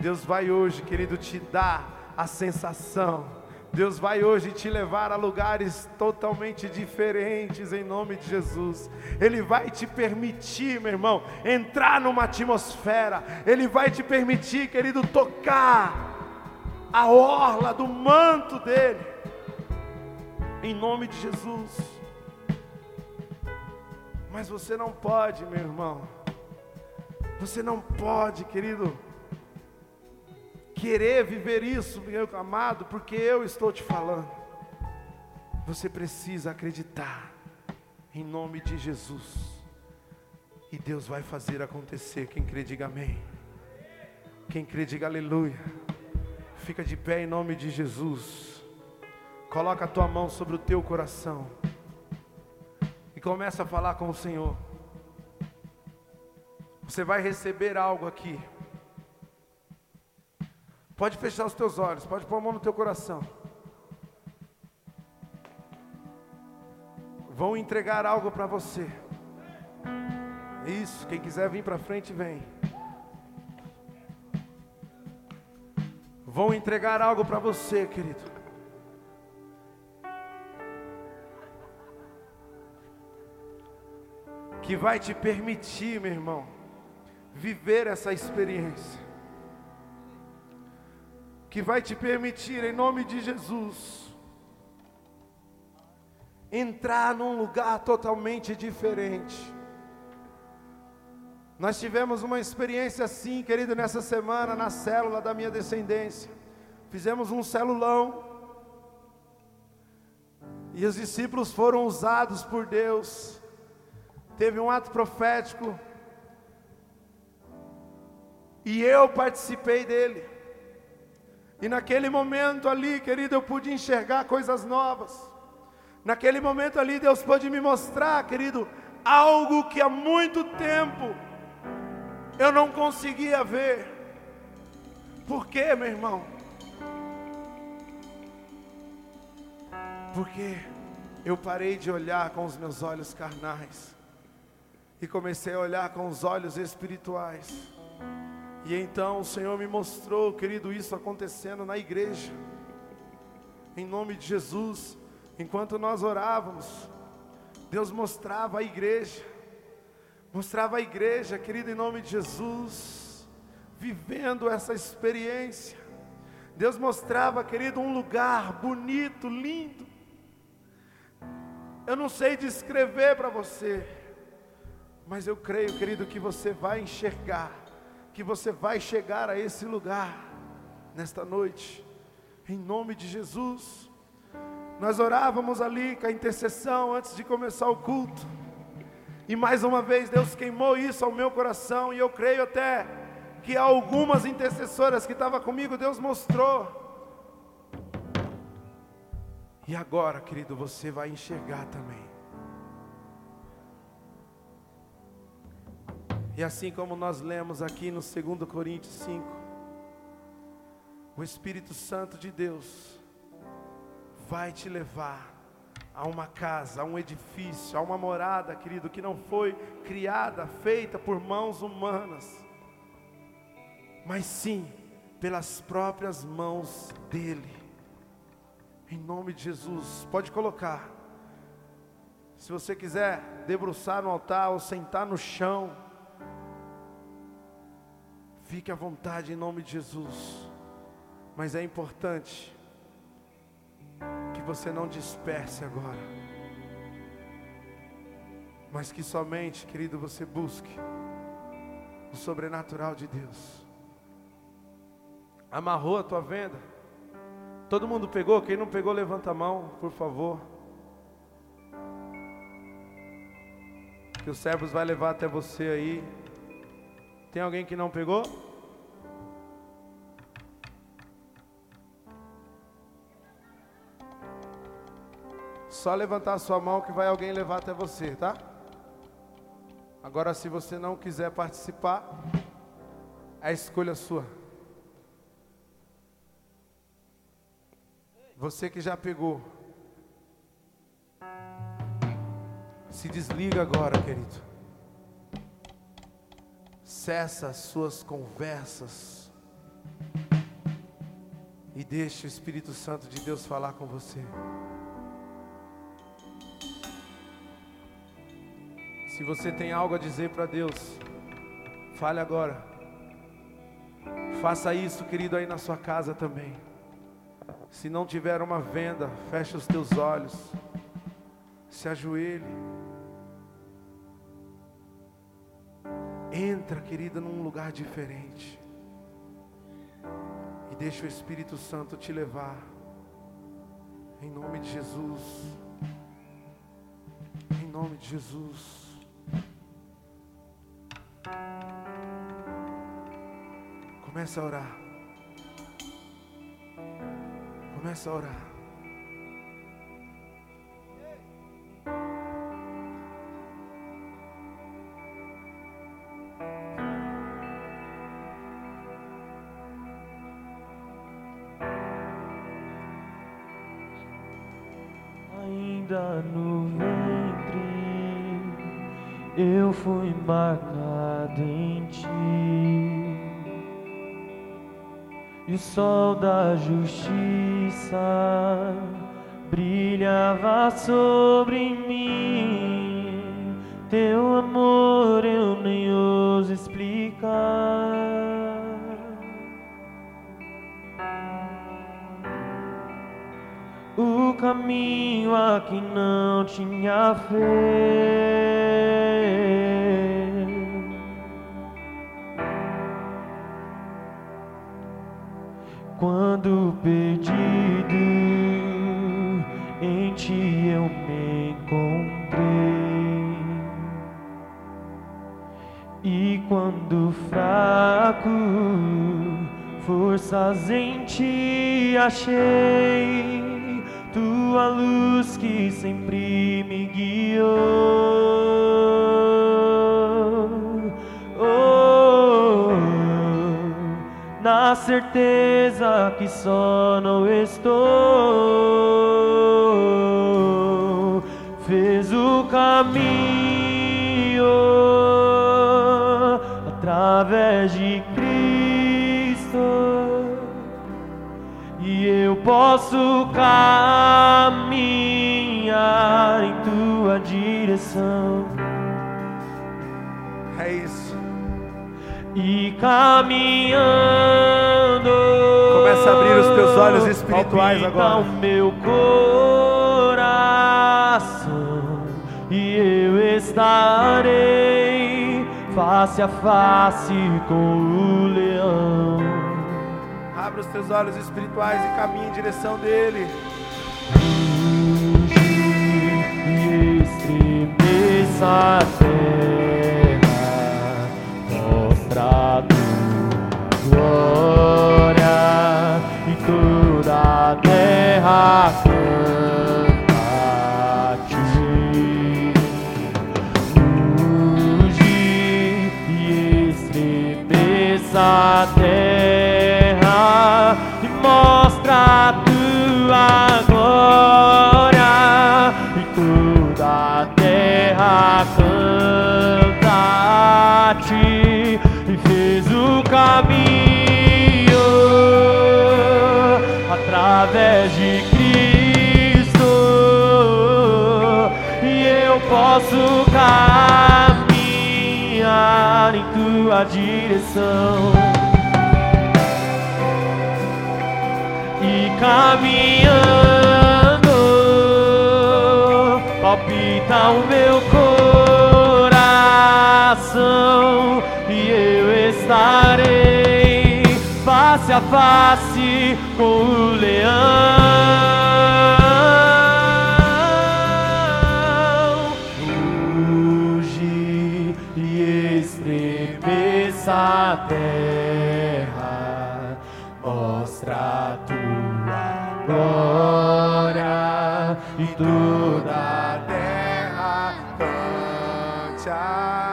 Deus vai hoje, querido, te dar a sensação. Deus vai hoje te levar a lugares totalmente diferentes em nome de Jesus. Ele vai te permitir, meu irmão, entrar numa atmosfera. Ele vai te permitir, querido, tocar a orla do manto dele. Em nome de Jesus. Mas você não pode, meu irmão você não pode, querido, querer viver isso, meu amado, porque eu estou te falando. Você precisa acreditar em nome de Jesus. E Deus vai fazer acontecer. Quem crê, diga amém. Quem crê, diga aleluia. Fica de pé em nome de Jesus. Coloca a tua mão sobre o teu coração. E começa a falar com o Senhor. Você vai receber algo aqui. Pode fechar os teus olhos, pode pôr a mão no teu coração. Vão entregar algo para você. Isso, quem quiser vir para frente, vem. Vão entregar algo para você, querido. Que vai te permitir, meu irmão, viver essa experiência que vai te permitir, em nome de Jesus, entrar num lugar totalmente diferente. Nós tivemos uma experiência assim, querido, nessa semana, na célula da minha descendência. Fizemos um celulão. E os discípulos foram usados por Deus. Teve um ato profético. E eu participei dele. E naquele momento ali, querido, eu pude enxergar coisas novas. Naquele momento ali, Deus pôde me mostrar, querido, algo que há muito tempo eu não conseguia ver. Por quê, meu irmão? Porque eu parei de olhar com os meus olhos carnais e comecei a olhar com os olhos espirituais. E então o Senhor me mostrou, querido, isso acontecendo na igreja. Em nome de Jesus, enquanto nós orávamos, Deus mostrava a igreja, mostrava a igreja, querido, em nome de Jesus, vivendo essa experiência. Deus mostrava, querido, um lugar bonito, lindo. Eu não sei descrever para você, mas eu creio, querido, que você vai enxergar que você vai chegar a esse lugar nesta noite, em nome de Jesus. Nós orávamos ali com a intercessão antes de começar o culto, e mais uma vez Deus queimou isso ao meu coração, e eu creio até que algumas intercessoras que estavam comigo, Deus mostrou. E agora, querido, você vai enxergar também. E assim como nós lemos aqui no 2 Coríntios 5, o Espírito Santo de Deus vai te levar a uma casa, a um edifício, a uma morada, querido, que não foi criada, feita por mãos humanas, mas sim pelas próprias mãos dEle. Em nome de Jesus, pode colocar. Se você quiser debruçar no altar ou sentar no chão, Fique à vontade em nome de Jesus. Mas é importante que você não disperse agora. Mas que somente, querido, você busque o sobrenatural de Deus. Amarrou a tua venda? Todo mundo pegou? Quem não pegou, levanta a mão, por favor. Que os servos vai levar até você aí. Tem alguém que não pegou? Só levantar sua mão que vai alguém levar até você, tá? Agora, se você não quiser participar, é escolha sua. Você que já pegou, se desliga agora, querido. Cessa as suas conversas e deixe o Espírito Santo de Deus falar com você. Se você tem algo a dizer para Deus, fale agora. Faça isso, querido, aí na sua casa também. Se não tiver uma venda, feche os teus olhos. Se ajoelhe. Entra, querida, num lugar diferente. E deixa o Espírito Santo te levar. Em nome de Jesus. Em nome de Jesus. Começa a orar. Começa a orar. Sol da justiça brilhava sobre mim. Teu amor eu nem ouso explicar. o caminho a que não tinha fé. Achei tua luz que sempre me guiou. Oh, na certeza que só não estou, fez o caminho através de posso caminhar em tua direção. É isso. E caminhando. Começa a abrir os teus olhos espirituais agora. o meu coração e eu estarei face a face com o leão os teus olhos espirituais e caminhe em direção dele. Glória e toda a terra caminho através de Cristo e eu posso caminhar em tua direção. caminhando, palpita o meu coração e eu estarei face a face com o leão. Ruge e estremeça a terra, mostra a tua glória e toda a terra cante a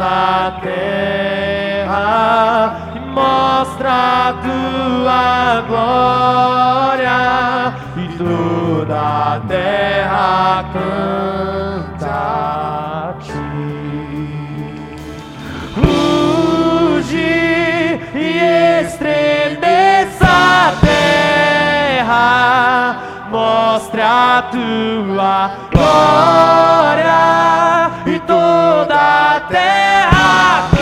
a terra, mostra a tua glória e tua toda a terra canta a ti. Ruge e estremeça a terra mostre a tua glória e toda a terra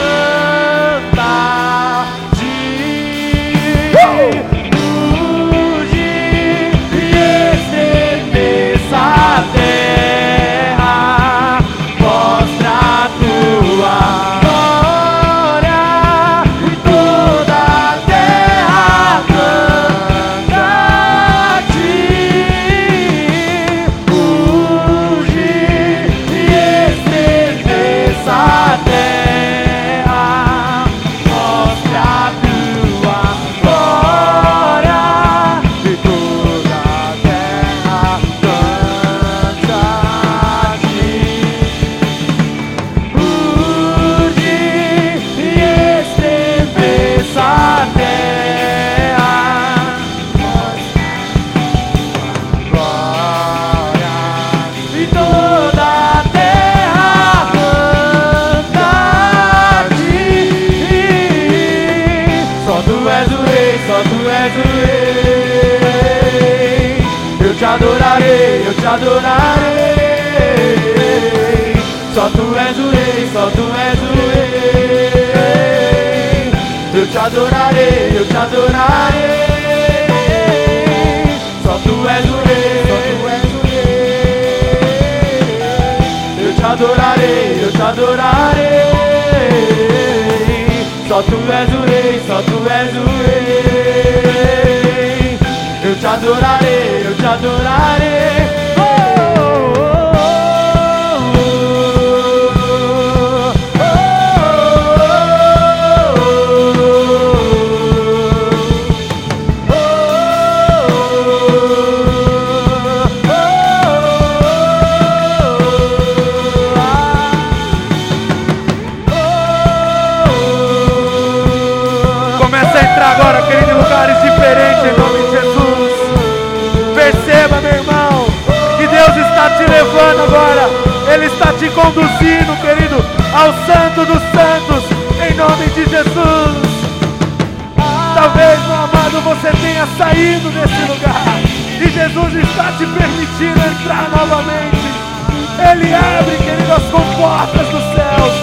adorarei, eu te adorarei. Só tu és o rei, só tu és o rei. Eu te adorarei, eu te adorarei. Só tu és o rei, só tu és o rei. Eu te adorarei, eu te adorarei. Agora. Ele está te conduzindo, querido, ao Santo dos Santos, em nome de Jesus. Talvez, meu amado, você tenha saído desse lugar e Jesus está te permitindo entrar novamente. Ele abre, querido, as comportas dos céus.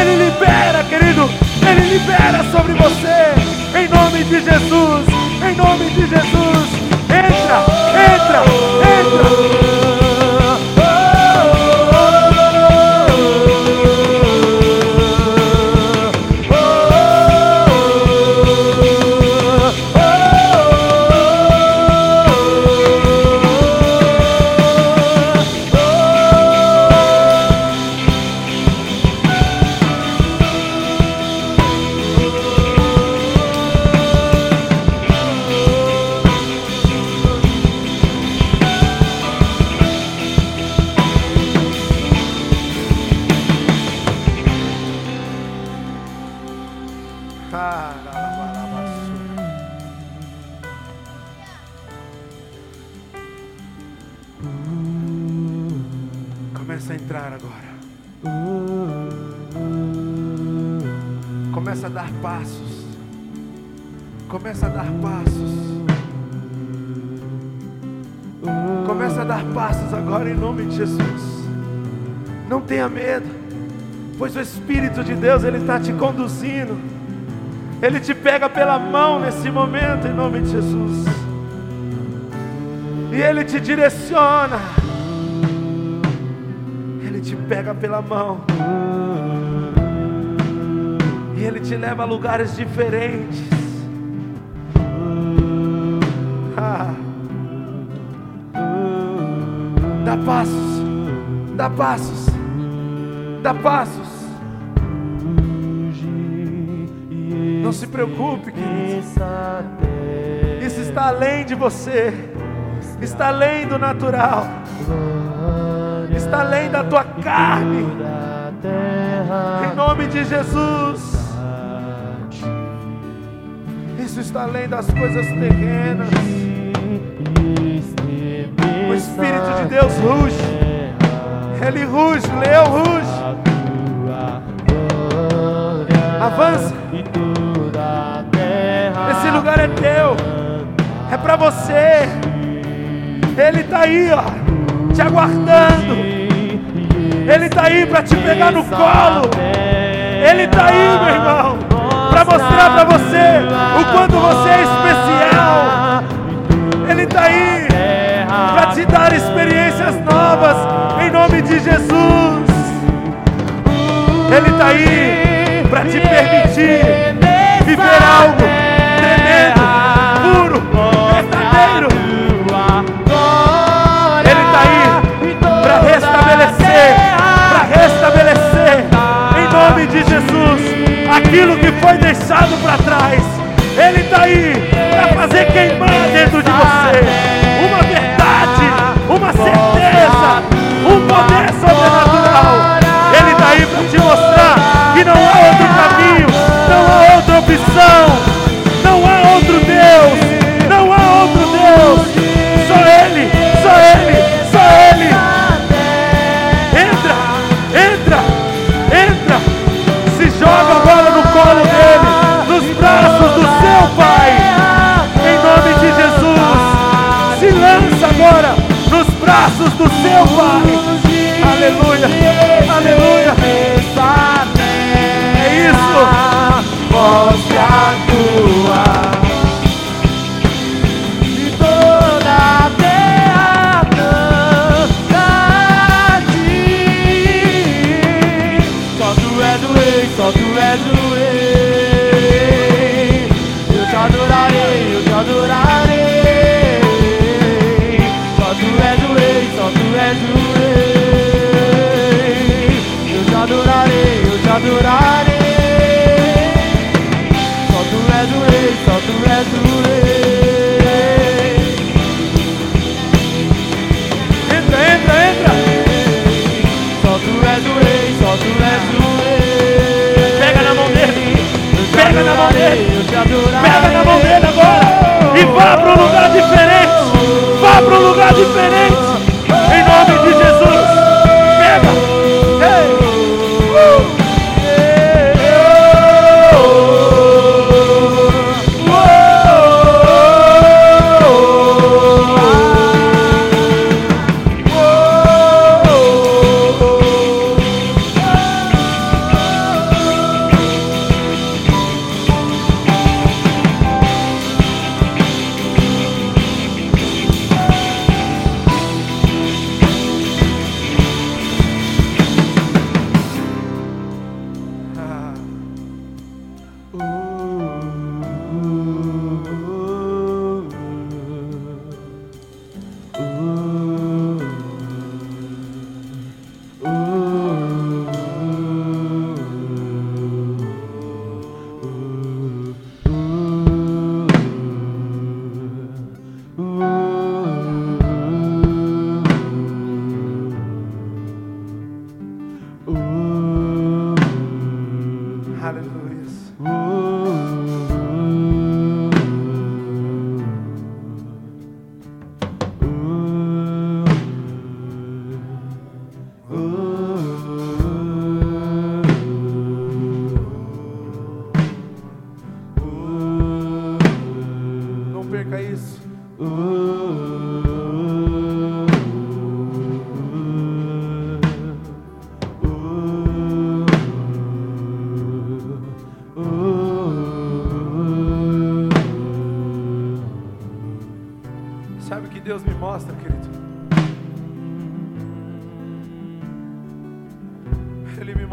Ele libera, querido. Ele libera sobre você. Em nome de Jesus. Em nome de Jesus. Entra, entra. Deus ele está te conduzindo. Ele te pega pela mão nesse momento em nome de Jesus. E ele te direciona. Ele te pega pela mão. E ele te leva a lugares diferentes. Ah. Dá passos. Dá passos. Dá passos. Se preocupe, querido. Isso está além de você. Está além do natural. Está além da tua carne. Em nome de Jesus. Isso está além das coisas terrenas. O Espírito de Deus ruge. Ele ruge, leão ruge. Avança. Lugar é teu. É para você. Ele está aí, ó, te aguardando. Ele está aí para te pegar no colo. Ele está aí, meu irmão, para mostrar para você o quanto você é especial. Ele está aí para te dar experiências novas em nome de Jesus. Ele está aí para te permitir viver algo verdadeiro. Ele está aí para restabelecer, para restabelecer, em nome de Jesus, aquilo que foi deixado para trás. Ele está aí para fazer queimar dentro de você uma verdade, uma certeza, um poder sobrenatural. Ele está aí para te mostrar que não há outro caminho, não há outra opção,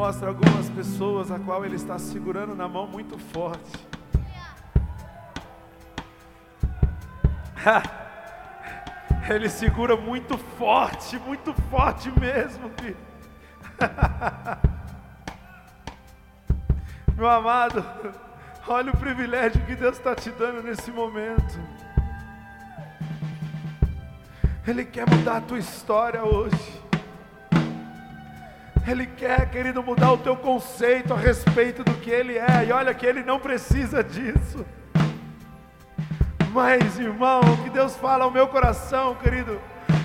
mostra algumas pessoas a qual Ele está segurando na mão muito forte. Ele segura muito forte, muito forte mesmo, filho. Meu amado, olha o privilégio que Deus está te dando nesse momento. Ele quer mudar a tua história hoje. Ele quer, querido, mudar o teu conceito a respeito do que Ele é. E olha que Ele não precisa disso. Mas, irmão, o que Deus fala ao meu coração, querido,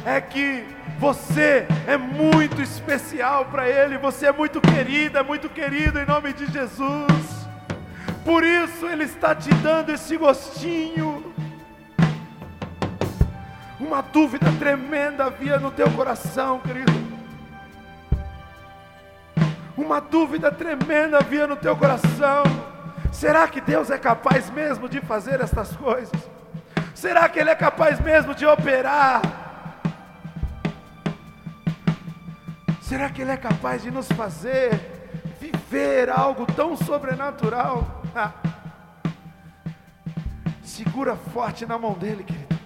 é que você é muito especial para Ele. Você é muito querida, muito querido em nome de Jesus. Por isso Ele está te dando esse gostinho. Uma dúvida tremenda havia no teu coração, querido. Uma dúvida tremenda havia no teu coração. Será que Deus é capaz mesmo de fazer estas coisas? Será que Ele é capaz mesmo de operar? Será que Ele é capaz de nos fazer viver algo tão sobrenatural? Segura forte na mão dele, querido.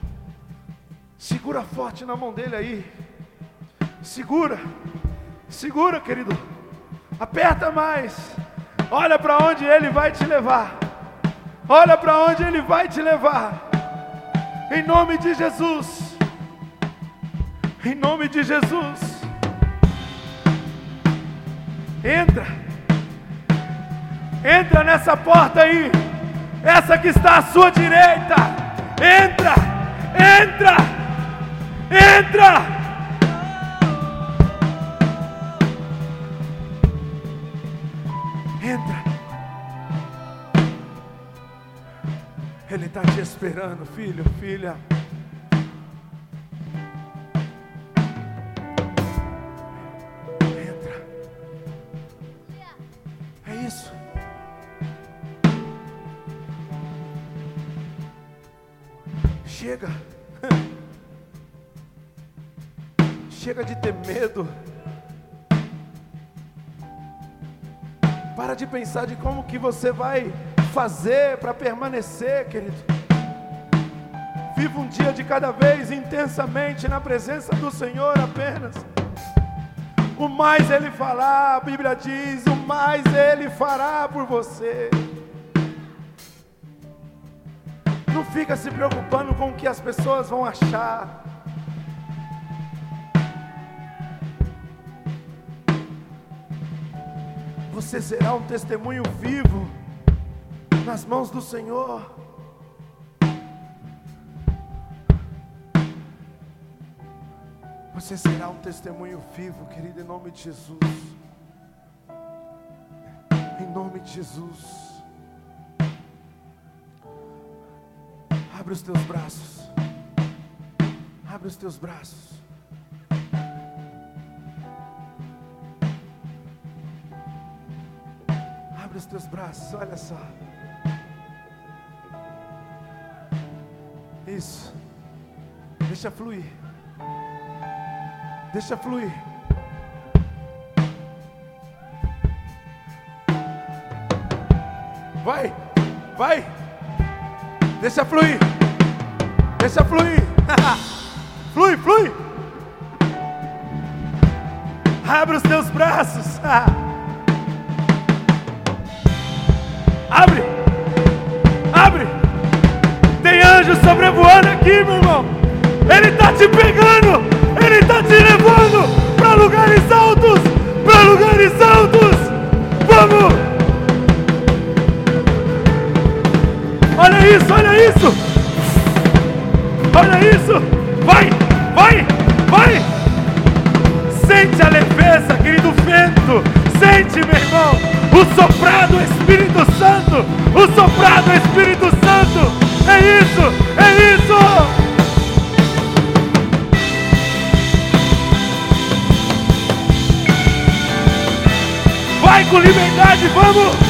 Segura forte na mão dele aí. Segura. Segura, querido. Aperta mais. Olha para onde ele vai te levar. Olha para onde ele vai te levar. Em nome de Jesus. Em nome de Jesus. Entra. Entra nessa porta aí. Essa que está à sua direita. Entra. Entra. Entra. Entra. Ele está te esperando, filho, filha. Entra. É isso. Chega. Chega de ter medo. Para de pensar de como que você vai fazer para permanecer, querido. Viva um dia de cada vez intensamente na presença do Senhor apenas. O mais Ele falar, a Bíblia diz, o mais Ele fará por você. Não fica se preocupando com o que as pessoas vão achar. Você será um testemunho vivo nas mãos do Senhor. Você será um testemunho vivo, querido, em nome de Jesus. Em nome de Jesus. Abre os teus braços. Abre os teus braços. Teus braços, olha só. Isso. Deixa fluir. Deixa fluir. Vai, vai. Deixa fluir. Deixa fluir. flui, flui. Abre os teus braços. Tem anjo sobrevoando aqui, meu irmão. Ele está te pegando. Ele está te levando para lugares altos. Para lugares altos. Vamos! Olha isso, olha isso. Olha isso. Vai, vai, vai. Sente a leveza, querido vento. Sente, meu irmão o soprado Espírito Santo, o soprado Espírito Santo, é isso, é isso. Vai com liberdade, vamos!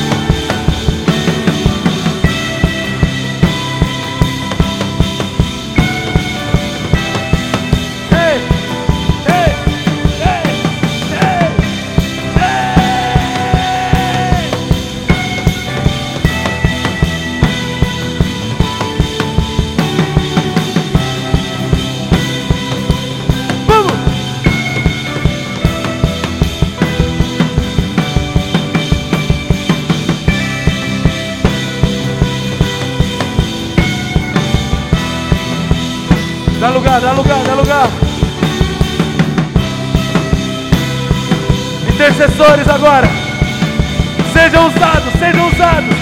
Lugar, dá lugar, dá lugar. Intercessores agora. Sejam usados, sejam usados.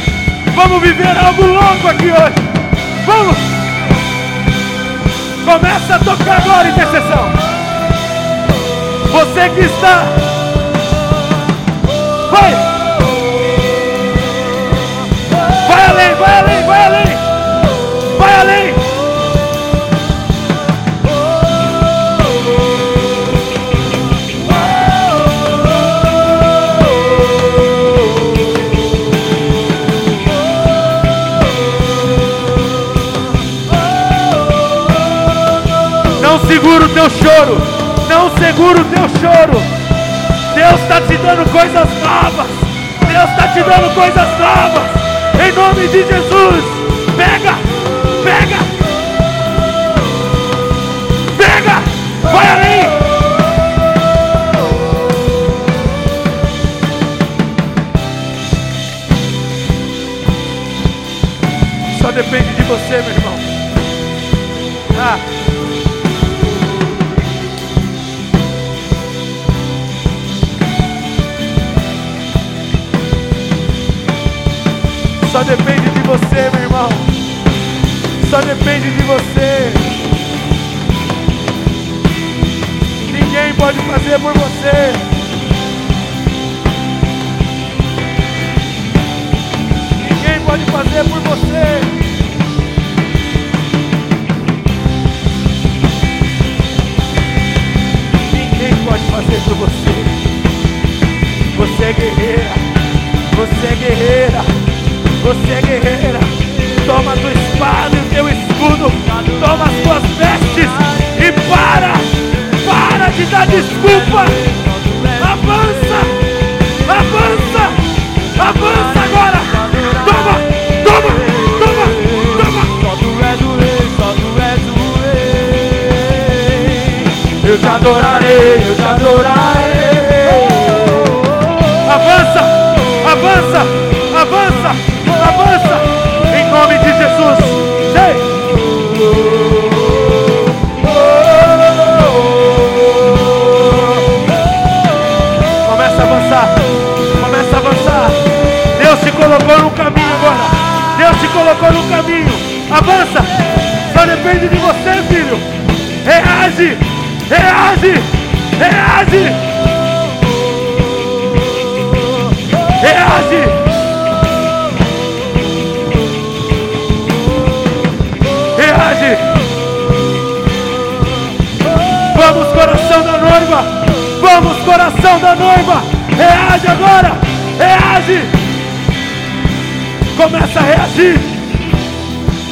Vamos viver algo louco aqui hoje. Vamos. Começa a tocar agora, intercessão. Você que está. Vai. Segura o teu choro. Não segura o teu choro. Deus está te dando coisas novas. Deus está te dando coisas novas. Em nome de Jesus. Pega, pega, pega. Vai além. Só depende de você, meu irmão. Só depende de você, meu irmão. Só depende de você. Ninguém pode fazer por você. Ninguém pode fazer por você. Ninguém pode fazer por você. Você é guerreira. Você é guerreira. Você é guerreira. Toma tua espada e teu escudo. Toma as tuas vestes e para. Para de dar desculpa. Avança. Avança. Avança agora. Toma. Toma. Toma. Toma. Só tu és rei. Só tu és rei. Eu te adorarei. Eu te adorarei. Avança. Avança. Colocou no caminho agora. Deus te colocou no caminho. Avança. Só depende de você, filho. Reage. Reage. Reage. Reage! Reage! Vamos, coração da noiva! Vamos, coração da noiva! Reage agora! Reage! Começa a reagir!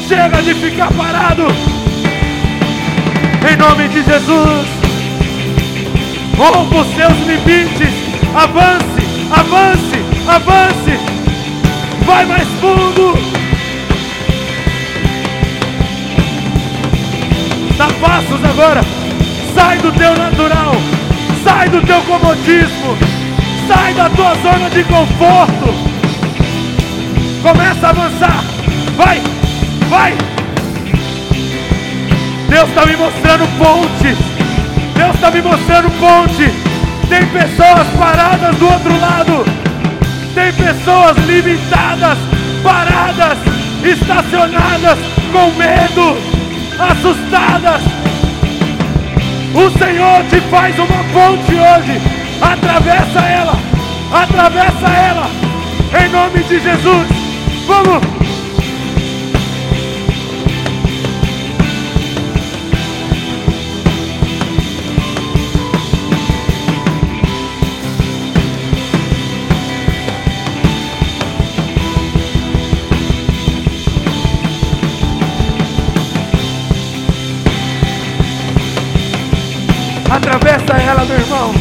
Chega de ficar parado! Em nome de Jesus! Rompa os seus limites! Avance! Avance! Avance! Vai mais fundo! Dá passos agora! Sai do teu natural! Sai do teu comodismo! Sai da tua zona de conforto! Começa a avançar! Vai! Vai! Deus está me mostrando ponte! Deus está me mostrando ponte! Tem pessoas paradas do outro lado! Tem pessoas limitadas, paradas, estacionadas, com medo, assustadas. O Senhor te faz uma ponte hoje. Atravessa ela, atravessa ela, em nome de Jesus. Vamos. Atravessa ela, meu irmão.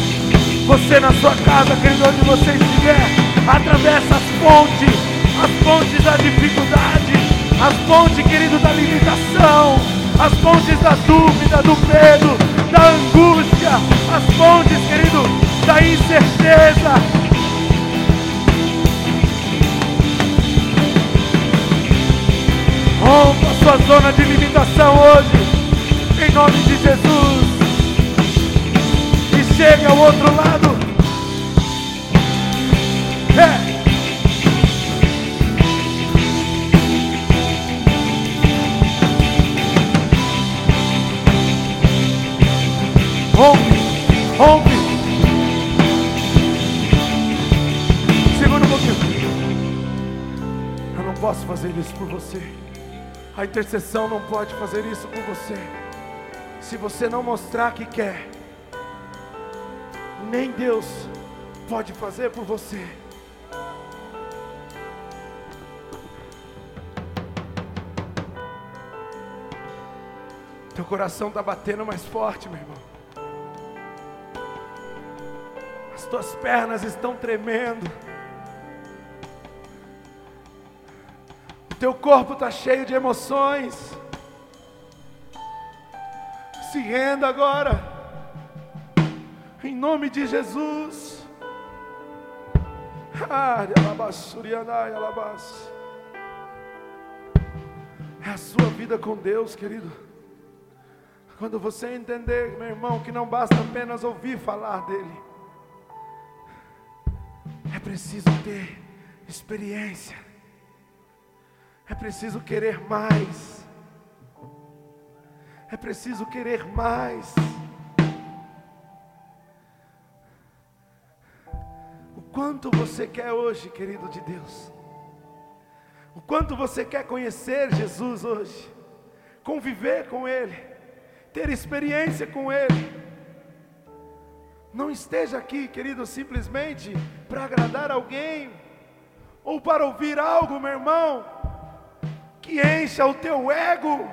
Você na sua casa, querido, onde você estiver, atravessa as pontes, as pontes da dificuldade, as pontes, querido, da limitação, as pontes da dúvida, do medo, da angústia, as pontes, querido, da incerteza. Rompa a sua zona de limitação hoje, em nome de Jesus e chega ao outro lado. Isso por você. A intercessão não pode fazer isso por você. Se você não mostrar que quer, nem Deus pode fazer por você. Teu coração está batendo mais forte, meu irmão. As tuas pernas estão tremendo. Teu corpo está cheio de emoções. Se renda agora. Em nome de Jesus. É a sua vida com Deus, querido. Quando você entender, meu irmão, que não basta apenas ouvir falar dele, é preciso ter experiência, é preciso querer mais, é preciso querer mais. O quanto você quer hoje, querido de Deus? O quanto você quer conhecer Jesus hoje? Conviver com Ele, ter experiência com Ele. Não esteja aqui, querido, simplesmente para agradar alguém ou para ouvir algo, meu irmão, que encha o teu ego.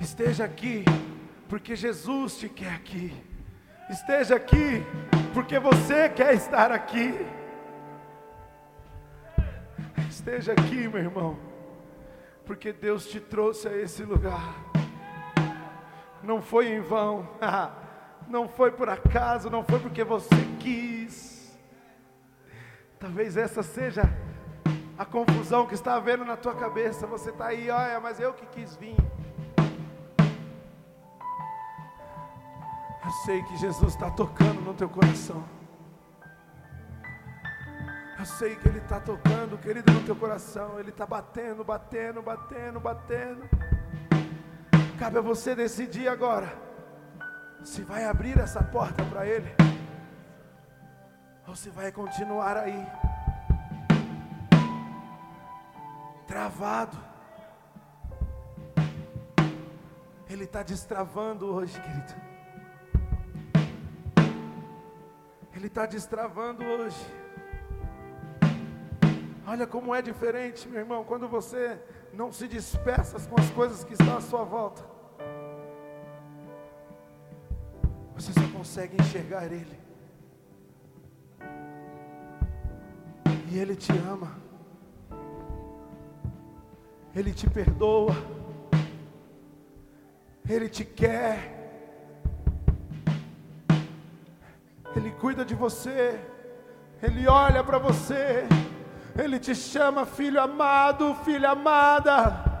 Esteja aqui porque Jesus te quer aqui. Esteja aqui porque você quer estar aqui. Esteja aqui, meu irmão, porque Deus te trouxe a esse lugar. não foi em vão, não foi por acaso, não foi porque você quis. Talvez essa seja a confusão que está havendo na tua cabeça. Você está aí, olha, mas eu que quis vir. Eu sei que Jesus está tocando no teu coração. Eu sei que Ele está tocando, querido, no teu coração. Ele está batendo, batendo, batendo, batendo. Cabe a você decidir agora se vai abrir essa porta para Ele ou se vai continuar aí, travado. Ele está destravando hoje, querido. Ele está destravando hoje. Olha como é diferente, meu irmão, quando você não se dispersa com as coisas que estão à sua volta. Você só consegue enxergar Ele. E Ele te ama. Ele te perdoa. Ele te quer. Ele cuida de você. Ele olha para você. Ele te chama filho amado, filha amada.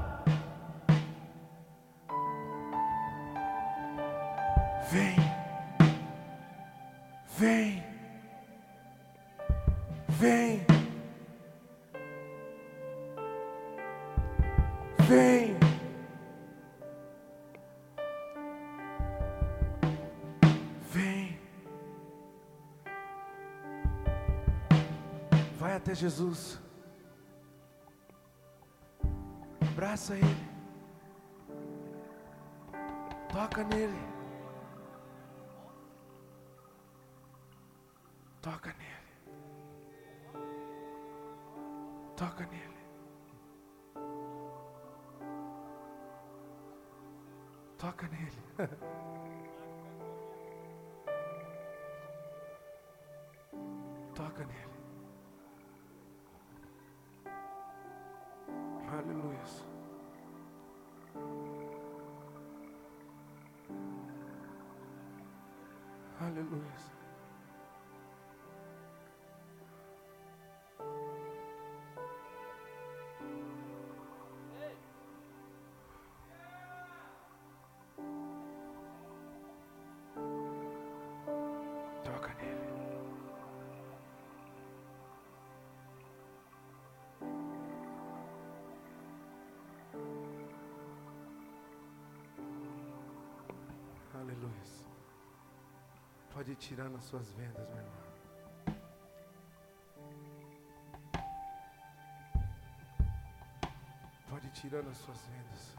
Vem, vem, vem, vem. até Jesus. Abraça Ele. Toca nele. Toca nele. Toca nele. Toca nele. Toca nele. Aleluia. Aleluia. Pode ir tirando as suas vendas, meu irmão. Pode ir tirando as suas vendas.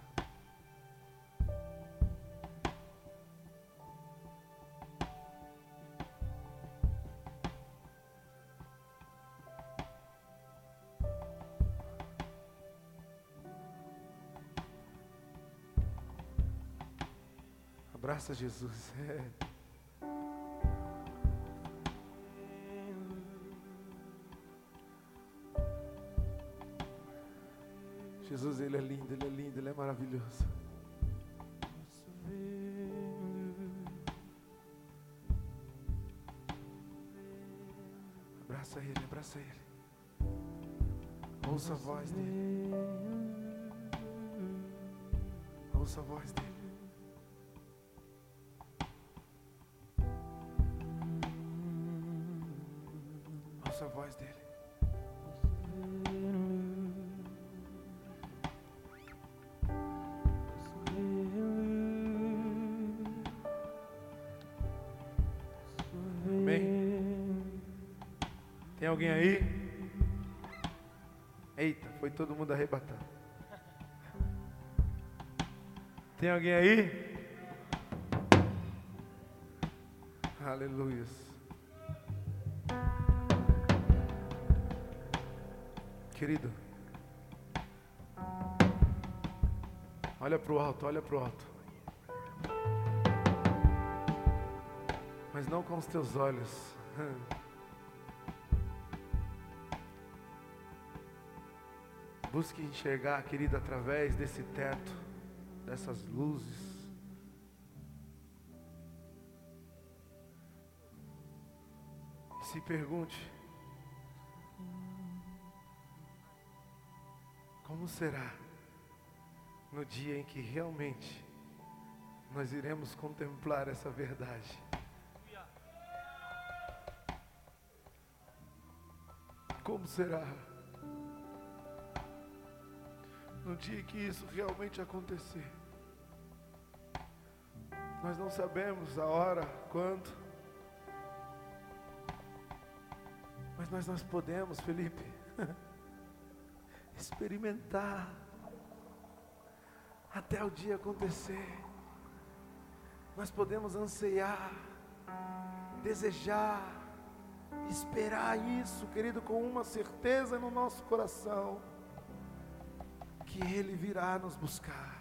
Abraça Jesus. É. Maravilhoso. Abraça Ele, abraça Ele. Ouça a voz dEle. Ouça a voz dEle. ouça a voz dele. Alguém aí? Eita, foi todo mundo arrebatado. Tem alguém aí? Aleluia. Querido, olha para o alto, olha para o alto. Mas não com os teus olhos. Busque enxergar, querido, através desse teto, dessas luzes. Se pergunte: Como será no dia em que realmente nós iremos contemplar essa verdade? Como será? No dia que isso realmente acontecer. Nós não sabemos a hora, quando. Mas nós, nós podemos, Felipe, experimentar até o dia acontecer. Nós podemos anseiar, desejar, esperar isso, querido, com uma certeza no nosso coração, que Ele virá nos buscar.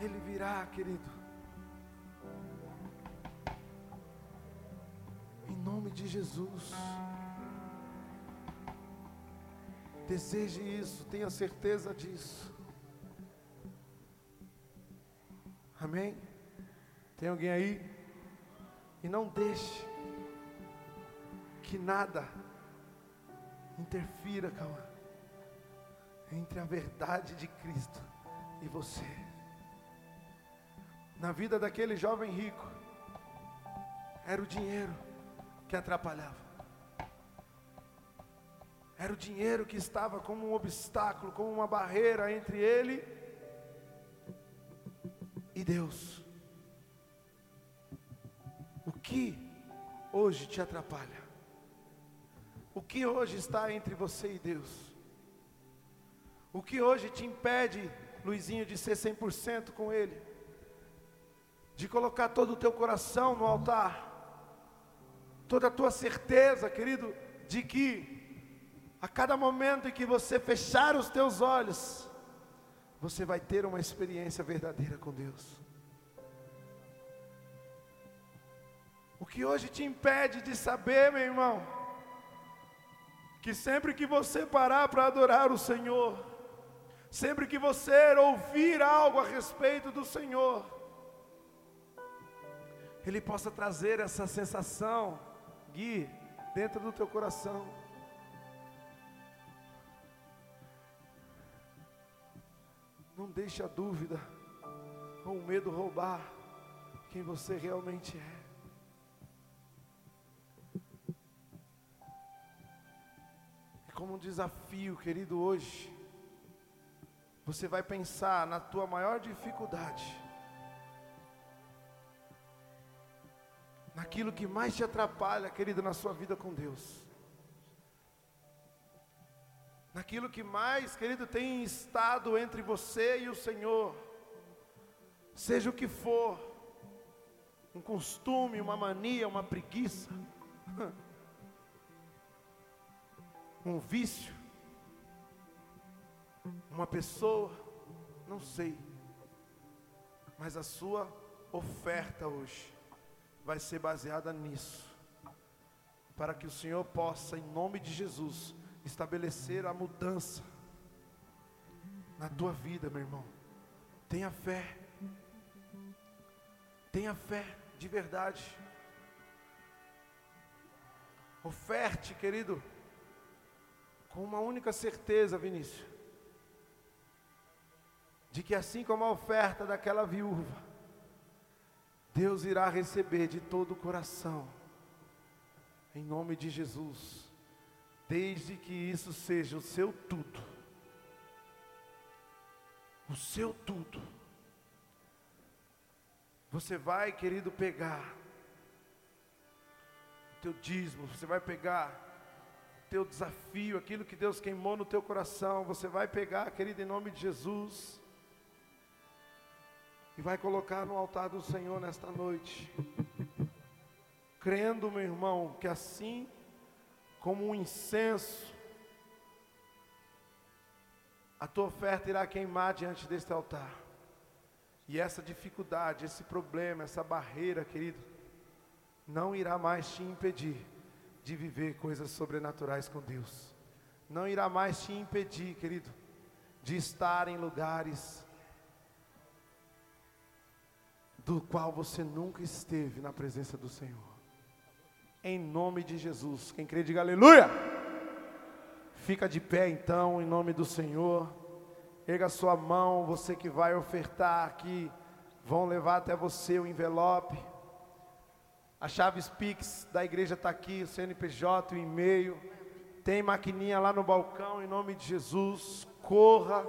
Ele virá, querido. Em nome de Jesus. Deseje isso, tenha certeza disso. Amém? Tem alguém aí? E não deixe que nada interfira, calma, entre a verdade de Cristo e você na vida daquele jovem rico era o dinheiro que atrapalhava. Era o dinheiro que estava como um obstáculo, como uma barreira entre ele e Deus. O que hoje te atrapalha? O que hoje está entre você e Deus? O que hoje te impede, Luizinho, de ser 100% com Ele? de colocar todo o teu coração no altar, toda a tua certeza, querido, de que a cada momento em que você fechar os teus olhos, você vai ter uma experiência verdadeira com Deus. O que hoje te impede de saber, meu irmão, que sempre que você parar para adorar o Senhor, sempre que você ouvir algo a respeito do Senhor, ele possa trazer essa sensação, Gui, dentro do teu coração. Não deixe a dúvida ou o medo roubar quem você realmente é. Como um desafio, querido, hoje. Você vai pensar na tua maior dificuldade naquilo que mais te atrapalha, querido, na sua vida com Deus. Naquilo que mais, querido, tem estado entre você e o Senhor. Seja o que for, um costume, uma mania, uma preguiça, um vício, uma pessoa, não sei, mas a sua oferta hoje vai ser baseada nisso. Para que o Senhor possa, em nome de Jesus, estabelecer a mudança na tua vida, meu irmão. Tenha fé. Tenha fé de verdade. Oferte, querido, com uma única certeza, Vinícius, de que assim como a oferta daquela viúva, Deus irá receber de todo o coração, em nome de Jesus, desde que isso seja o seu tudo, o seu tudo. Você vai, querido, pegar o teu dízimo, você vai pegar teu desafio, aquilo que Deus queimou no teu coração, você vai pegar, querido, em nome de Jesus e vai colocar no altar do Senhor nesta noite, crendo, meu irmão, que assim como um incenso, a tua oferta irá queimar diante deste altar. E essa dificuldade, esse problema, essa barreira, querido, não irá mais te impedir de viver coisas sobrenaturais com Deus. Não irá mais te impedir, querido, de estar em lugares do qual você nunca esteve na presença do Senhor. Em nome de Jesus. Quem crê, diga aleluia. Fica de pé então, em nome do Senhor. Erga sua mão, você que vai ofertar aqui. Vão levar até você o envelope. A chaves Pix da igreja está aqui, o CNPJ, o e-mail. Tem maquininha lá no balcão, em nome de Jesus. Corra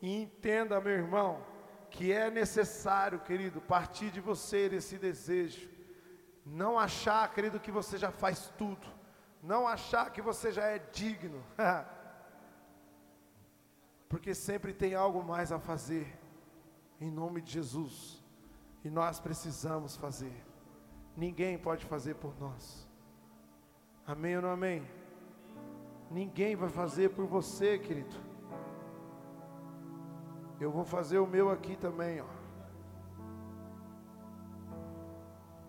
e entenda, meu irmão, que é necessário, querido, partir de você esse desejo. Não achar, querido, que você já faz tudo. Não achar que você já é digno. Porque sempre tem algo mais a fazer. Em nome de Jesus. E nós precisamos fazer. Ninguém pode fazer por nós. Amém ou não amém? Ninguém vai fazer por você, querido. Eu vou fazer o meu aqui também, ó.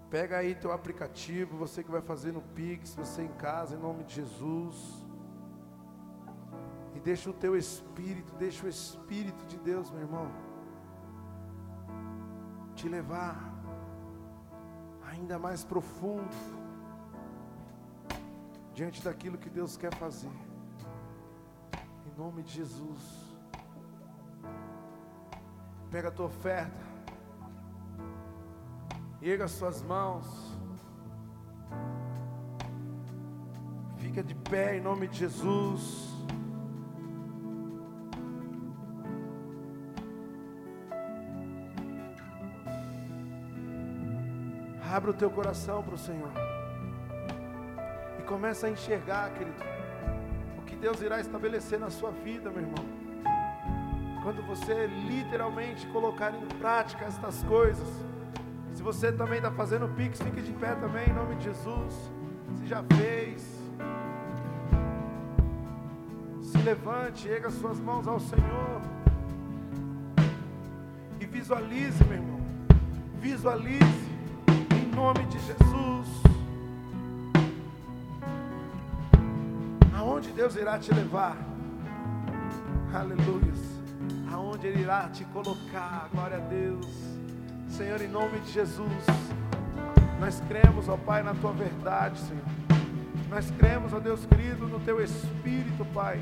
Pega aí teu aplicativo, você que vai fazer no Pix, você em casa, em nome de Jesus. E deixa o teu espírito, deixa o espírito de Deus, meu irmão, te levar ainda mais profundo diante daquilo que Deus quer fazer. Em nome de Jesus. Pega a tua oferta. Erga as suas mãos. Fica de pé em nome de Jesus. Abra o teu coração para o Senhor. E começa a enxergar, querido, o que Deus irá estabelecer na sua vida, meu irmão. Quando você literalmente colocar em prática estas coisas. Se você também está fazendo pix, fique de pé também, em nome de Jesus. Se já fez. Se levante, erga suas mãos ao Senhor. E visualize, meu irmão. Visualize nome de Jesus. Aonde Deus irá te levar? Aleluia. Aonde Ele irá te colocar? Glória a Deus. Senhor, em nome de Jesus. Nós cremos, ó Pai, na tua verdade, Senhor. Nós cremos, ó Deus querido, no teu Espírito, Pai.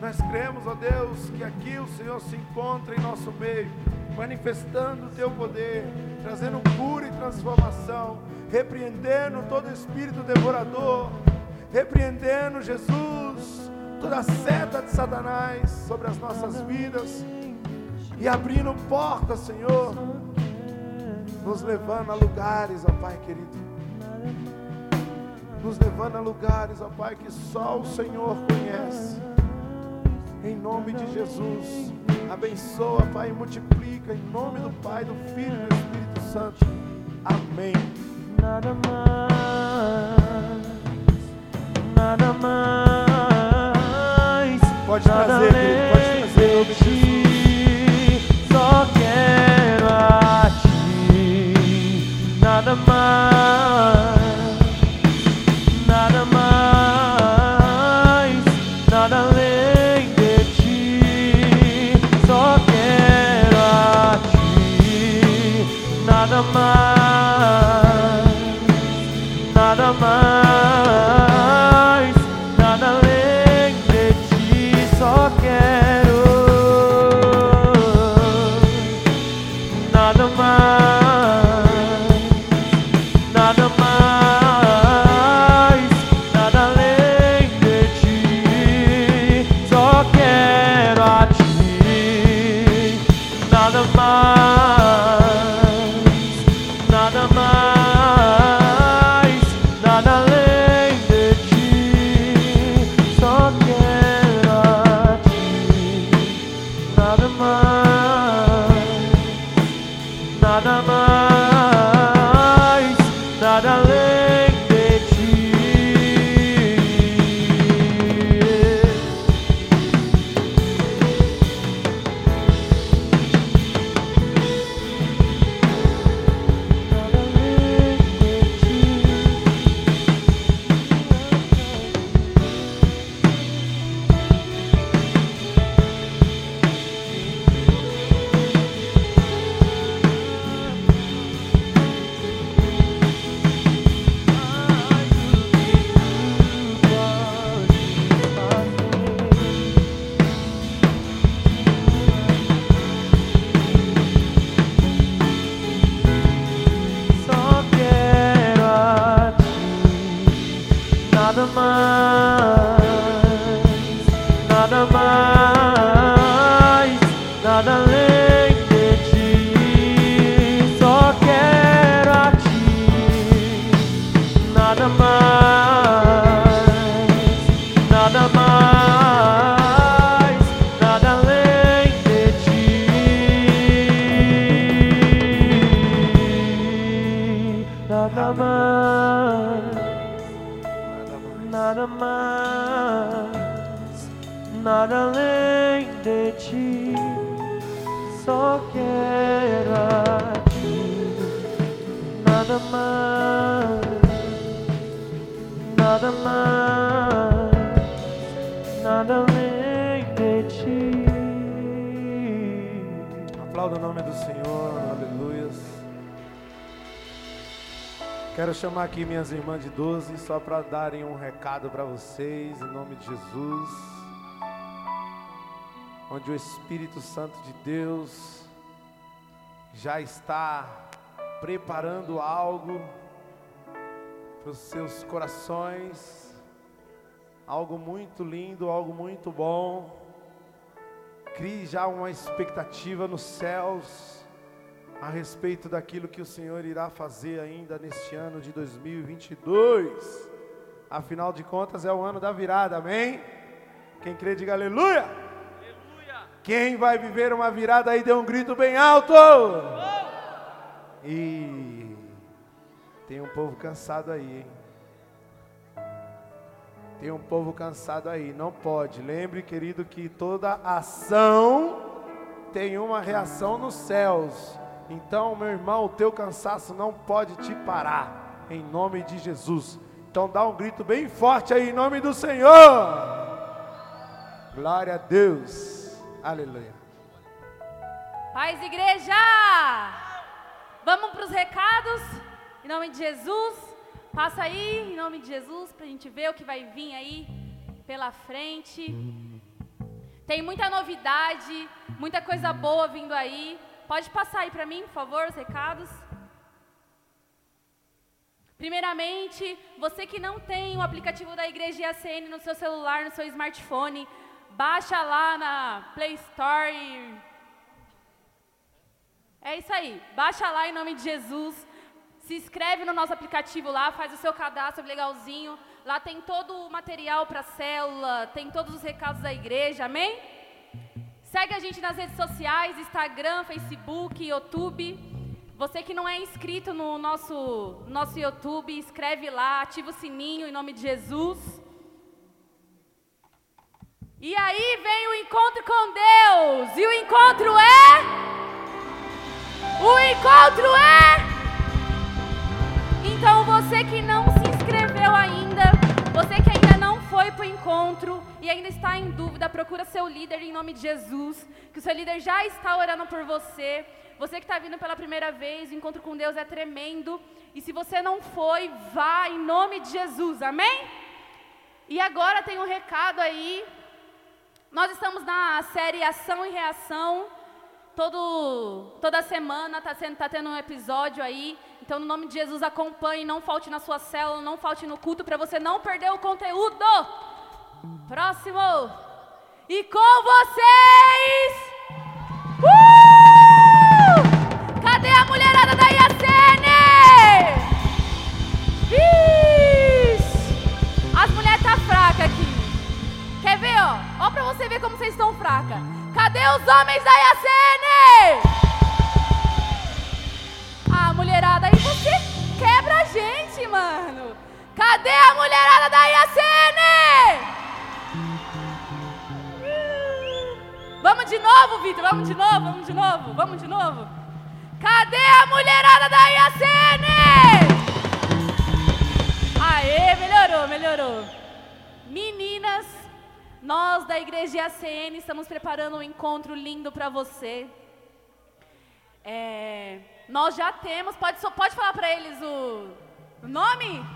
Nós cremos, ó Deus, que aqui o Senhor se encontra em nosso meio, manifestando o teu poder trazendo cura e transformação, repreendendo todo espírito devorador, repreendendo Jesus, toda seta de Satanás sobre as nossas vidas e abrindo portas, Senhor, nos levando a lugares, ó Pai querido, nos levando a lugares, ó Pai, que só o Senhor conhece. Em nome de Jesus, abençoa, Pai, e multiplica em nome do Pai, do Filho e do Espírito Santo. Amém. Nada mais, nada mais. Pode trazer, querido, pode trazer. Chamar aqui minhas irmãs de 12 só para darem um recado para vocês, em nome de Jesus. Onde o Espírito Santo de Deus já está preparando algo para os seus corações, algo muito lindo, algo muito bom. Crie já uma expectativa nos céus a respeito daquilo que o Senhor irá fazer ainda neste ano de 2022. Afinal de contas, é o ano da virada, amém? Quem crê, diga aleluia. Quem vai viver uma virada aí, dê um grito bem alto. E tem um povo cansado aí, hein? Tem um povo cansado aí, não pode. Lembre, querido, que toda ação tem uma reação nos céus. Então, meu irmão, o teu cansaço não pode te parar, em nome de Jesus. Então, dá um grito bem forte aí, em nome do Senhor. Glória a Deus. Aleluia. Paz, igreja! Vamos para os recados, em nome de Jesus. Passa aí, em nome de Jesus, para a gente ver o que vai vir aí pela frente. Tem muita novidade, muita coisa boa vindo aí. Pode passar aí para mim, por favor, os recados. Primeiramente, você que não tem o aplicativo da Igreja IACN no seu celular, no seu smartphone, baixa lá na Play Store. É isso aí, baixa lá em nome de Jesus. Se inscreve no nosso aplicativo lá, faz o seu cadastro legalzinho. Lá tem todo o material para célula, tem todos os recados da igreja, amém? Segue a gente nas redes sociais, Instagram, Facebook, YouTube. Você que não é inscrito no nosso, nosso YouTube, inscreve lá, ativa o sininho em nome de Jesus. E aí vem o encontro com Deus. E o encontro é. O encontro é. Então você que não se inscreveu ainda, você que ainda não foi para o encontro e ainda está em dúvida, procura seu líder em nome de Jesus, que o seu líder já está orando por você. Você que está vindo pela primeira vez, o encontro com Deus é tremendo. E se você não foi, vá em nome de Jesus, amém? E agora tem um recado aí. Nós estamos na série Ação e Reação. Todo, toda semana está tá tendo um episódio aí. Então, no nome de Jesus, acompanhe. Não falte na sua célula, não falte no culto para você não perder o conteúdo. Próximo. E com vocês. Uh! Cadê a mulherada da IACN? Vixe! As mulheres tá fraca aqui. Quer ver, ó? Ó pra você ver como vocês estão fracas. Cadê os homens da IACN? Ah, mulherada, aí você quebra a gente, mano. Cadê a mulherada da IACN? Vamos de novo, Vitor, vamos de novo, vamos de novo, vamos de novo. Cadê a mulherada da IACN? Aê, melhorou, melhorou. Meninas, nós da Igreja IACN estamos preparando um encontro lindo para você. É, nós já temos, pode, pode falar para eles o, o nome?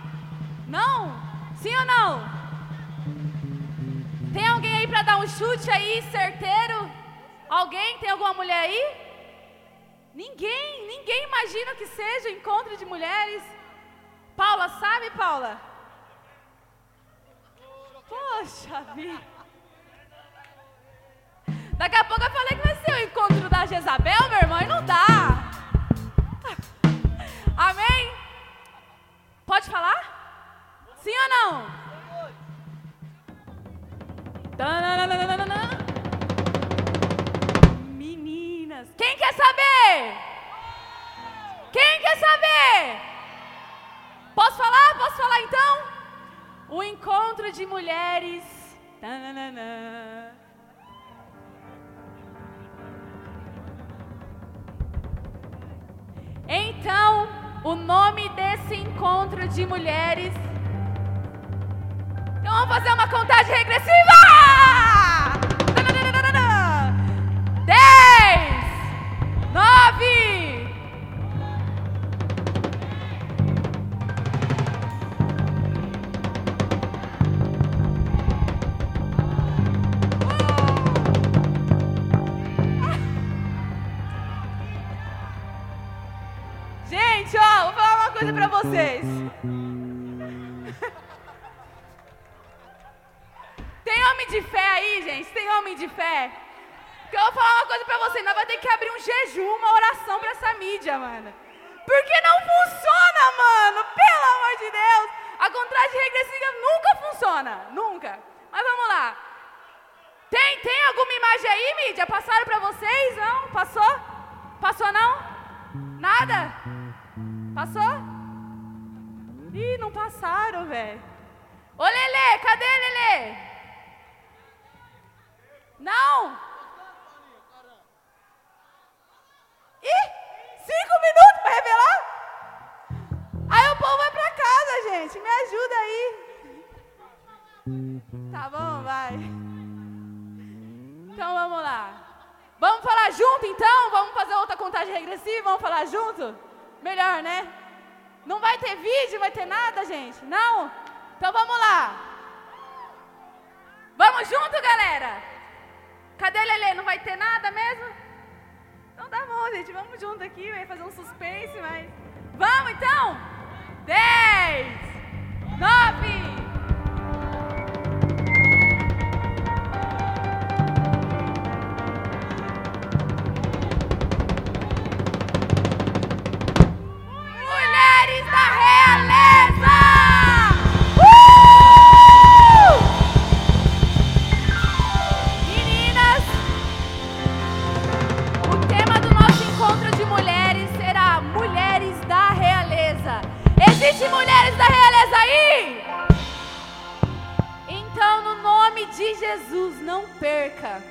Não? Sim ou não? Tem alguém aí para dar um chute aí, certeiro? Alguém? Tem alguma mulher aí? Ninguém, ninguém imagina que seja encontro de mulheres. Paula, sabe, Paula? Poxa vida. Daqui a pouco eu falei que vai ser o encontro da Jezabel, meu irmão, e não dá. Amém? Pode falar? Sim ou não? Meninas, quem quer saber? Quem quer saber? falar então? O encontro de mulheres. Então, o nome desse encontro de mulheres. Vamos fazer uma contagem regressiva! Homem de fé? Que eu vou falar uma coisa pra vocês. Nós vamos ter que abrir um jejum, uma oração pra essa mídia, mano. Porque não funciona, mano. Pelo amor de Deus. A contagem regressiva nunca funciona. Nunca. Mas vamos lá. Tem, tem alguma imagem aí, mídia? Passaram pra vocês? Não? Passou? Passou não? Nada? Passou? Ih, não passaram, velho. Ô, Lelê, cadê Lelê? Não? Ih, cinco minutos para revelar? Aí o povo vai pra casa, gente. Me ajuda aí. Tá bom, vai. Então vamos lá. Vamos falar junto então? Vamos fazer outra contagem regressiva? Vamos falar junto? Melhor, né? Não vai ter vídeo, vai ter nada, gente? Não? Então vamos lá. Vamos junto, galera? Cadê Lele? Não vai ter nada mesmo? Então tá bom, gente. Vamos junto aqui, vai fazer um suspense, mas. Vamos então! 10, 9, Jesus, não perca,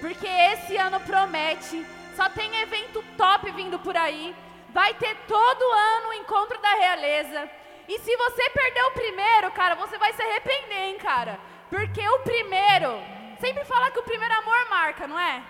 porque esse ano promete. Só tem evento top vindo por aí. Vai ter todo ano o encontro da realeza. E se você perder o primeiro, cara, você vai se arrepender, hein, cara? Porque o primeiro, sempre fala que o primeiro amor marca, não é?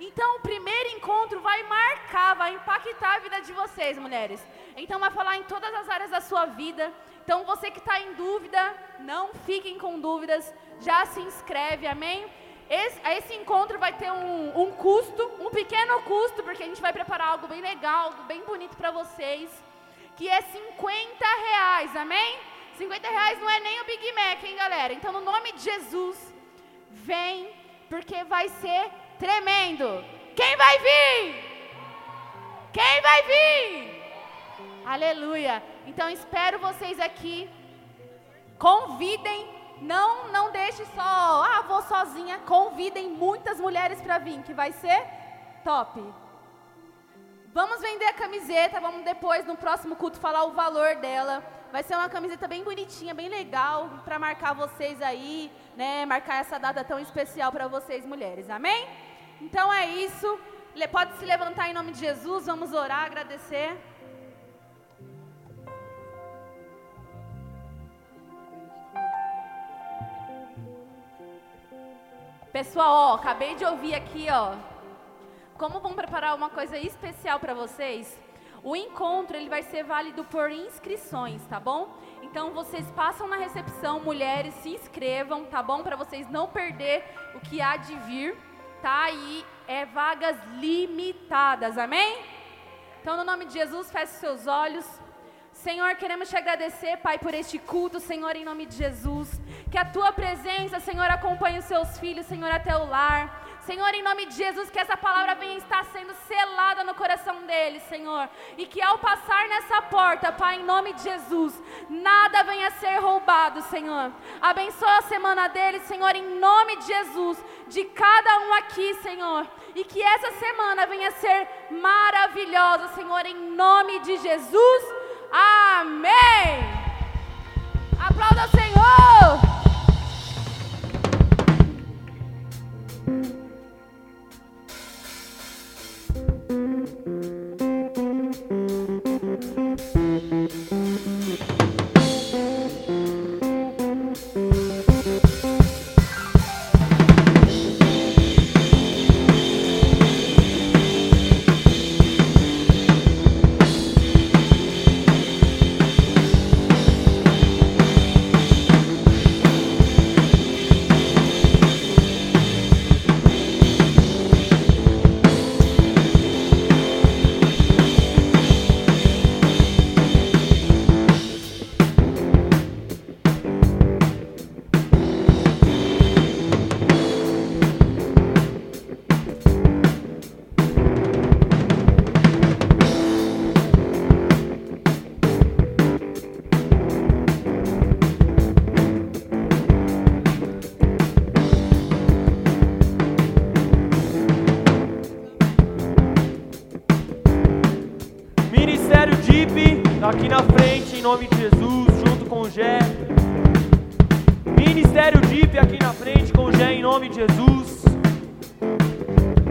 Então, o primeiro encontro vai marcar, vai impactar a vida de vocês, mulheres. Então, vai falar em todas as áreas da sua vida. Então, você que está em dúvida, não fiquem com dúvidas, já se inscreve, amém? Esse, esse encontro vai ter um, um custo, um pequeno custo, porque a gente vai preparar algo bem legal, bem bonito para vocês, que é 50 reais, amém? 50 reais não é nem o Big Mac, hein, galera? Então, no nome de Jesus, vem, porque vai ser tremendo. Quem vai vir? Quem vai vir? Aleluia. Então espero vocês aqui. Convidem, não não deixe só, ah, vou sozinha. Convidem muitas mulheres para vir, que vai ser top. Vamos vender a camiseta, vamos depois no próximo culto falar o valor dela. Vai ser uma camiseta bem bonitinha, bem legal para marcar vocês aí, né? Marcar essa data tão especial para vocês mulheres. Amém? Então é isso. Pode se levantar em nome de Jesus, vamos orar, agradecer. Pessoal, ó, acabei de ouvir aqui, ó. Como vão preparar uma coisa especial para vocês? O encontro ele vai ser válido por inscrições, tá bom? Então vocês passam na recepção, mulheres, se inscrevam, tá bom? Para vocês não perder o que há de vir, tá? E é vagas limitadas, amém? Então, no nome de Jesus, feche seus olhos. Senhor, queremos te agradecer, Pai, por este culto, Senhor, em nome de Jesus. Que a tua presença, Senhor, acompanhe os seus filhos, Senhor, até o lar. Senhor, em nome de Jesus, que essa palavra venha estar sendo selada no coração deles, Senhor. E que ao passar nessa porta, Pai, em nome de Jesus, nada venha ser roubado, Senhor. Abençoa a semana deles, Senhor, em nome de Jesus, de cada um aqui, Senhor. E que essa semana venha ser maravilhosa, Senhor, em nome de Jesus. Amém. Aplauda o Senhor. Nome de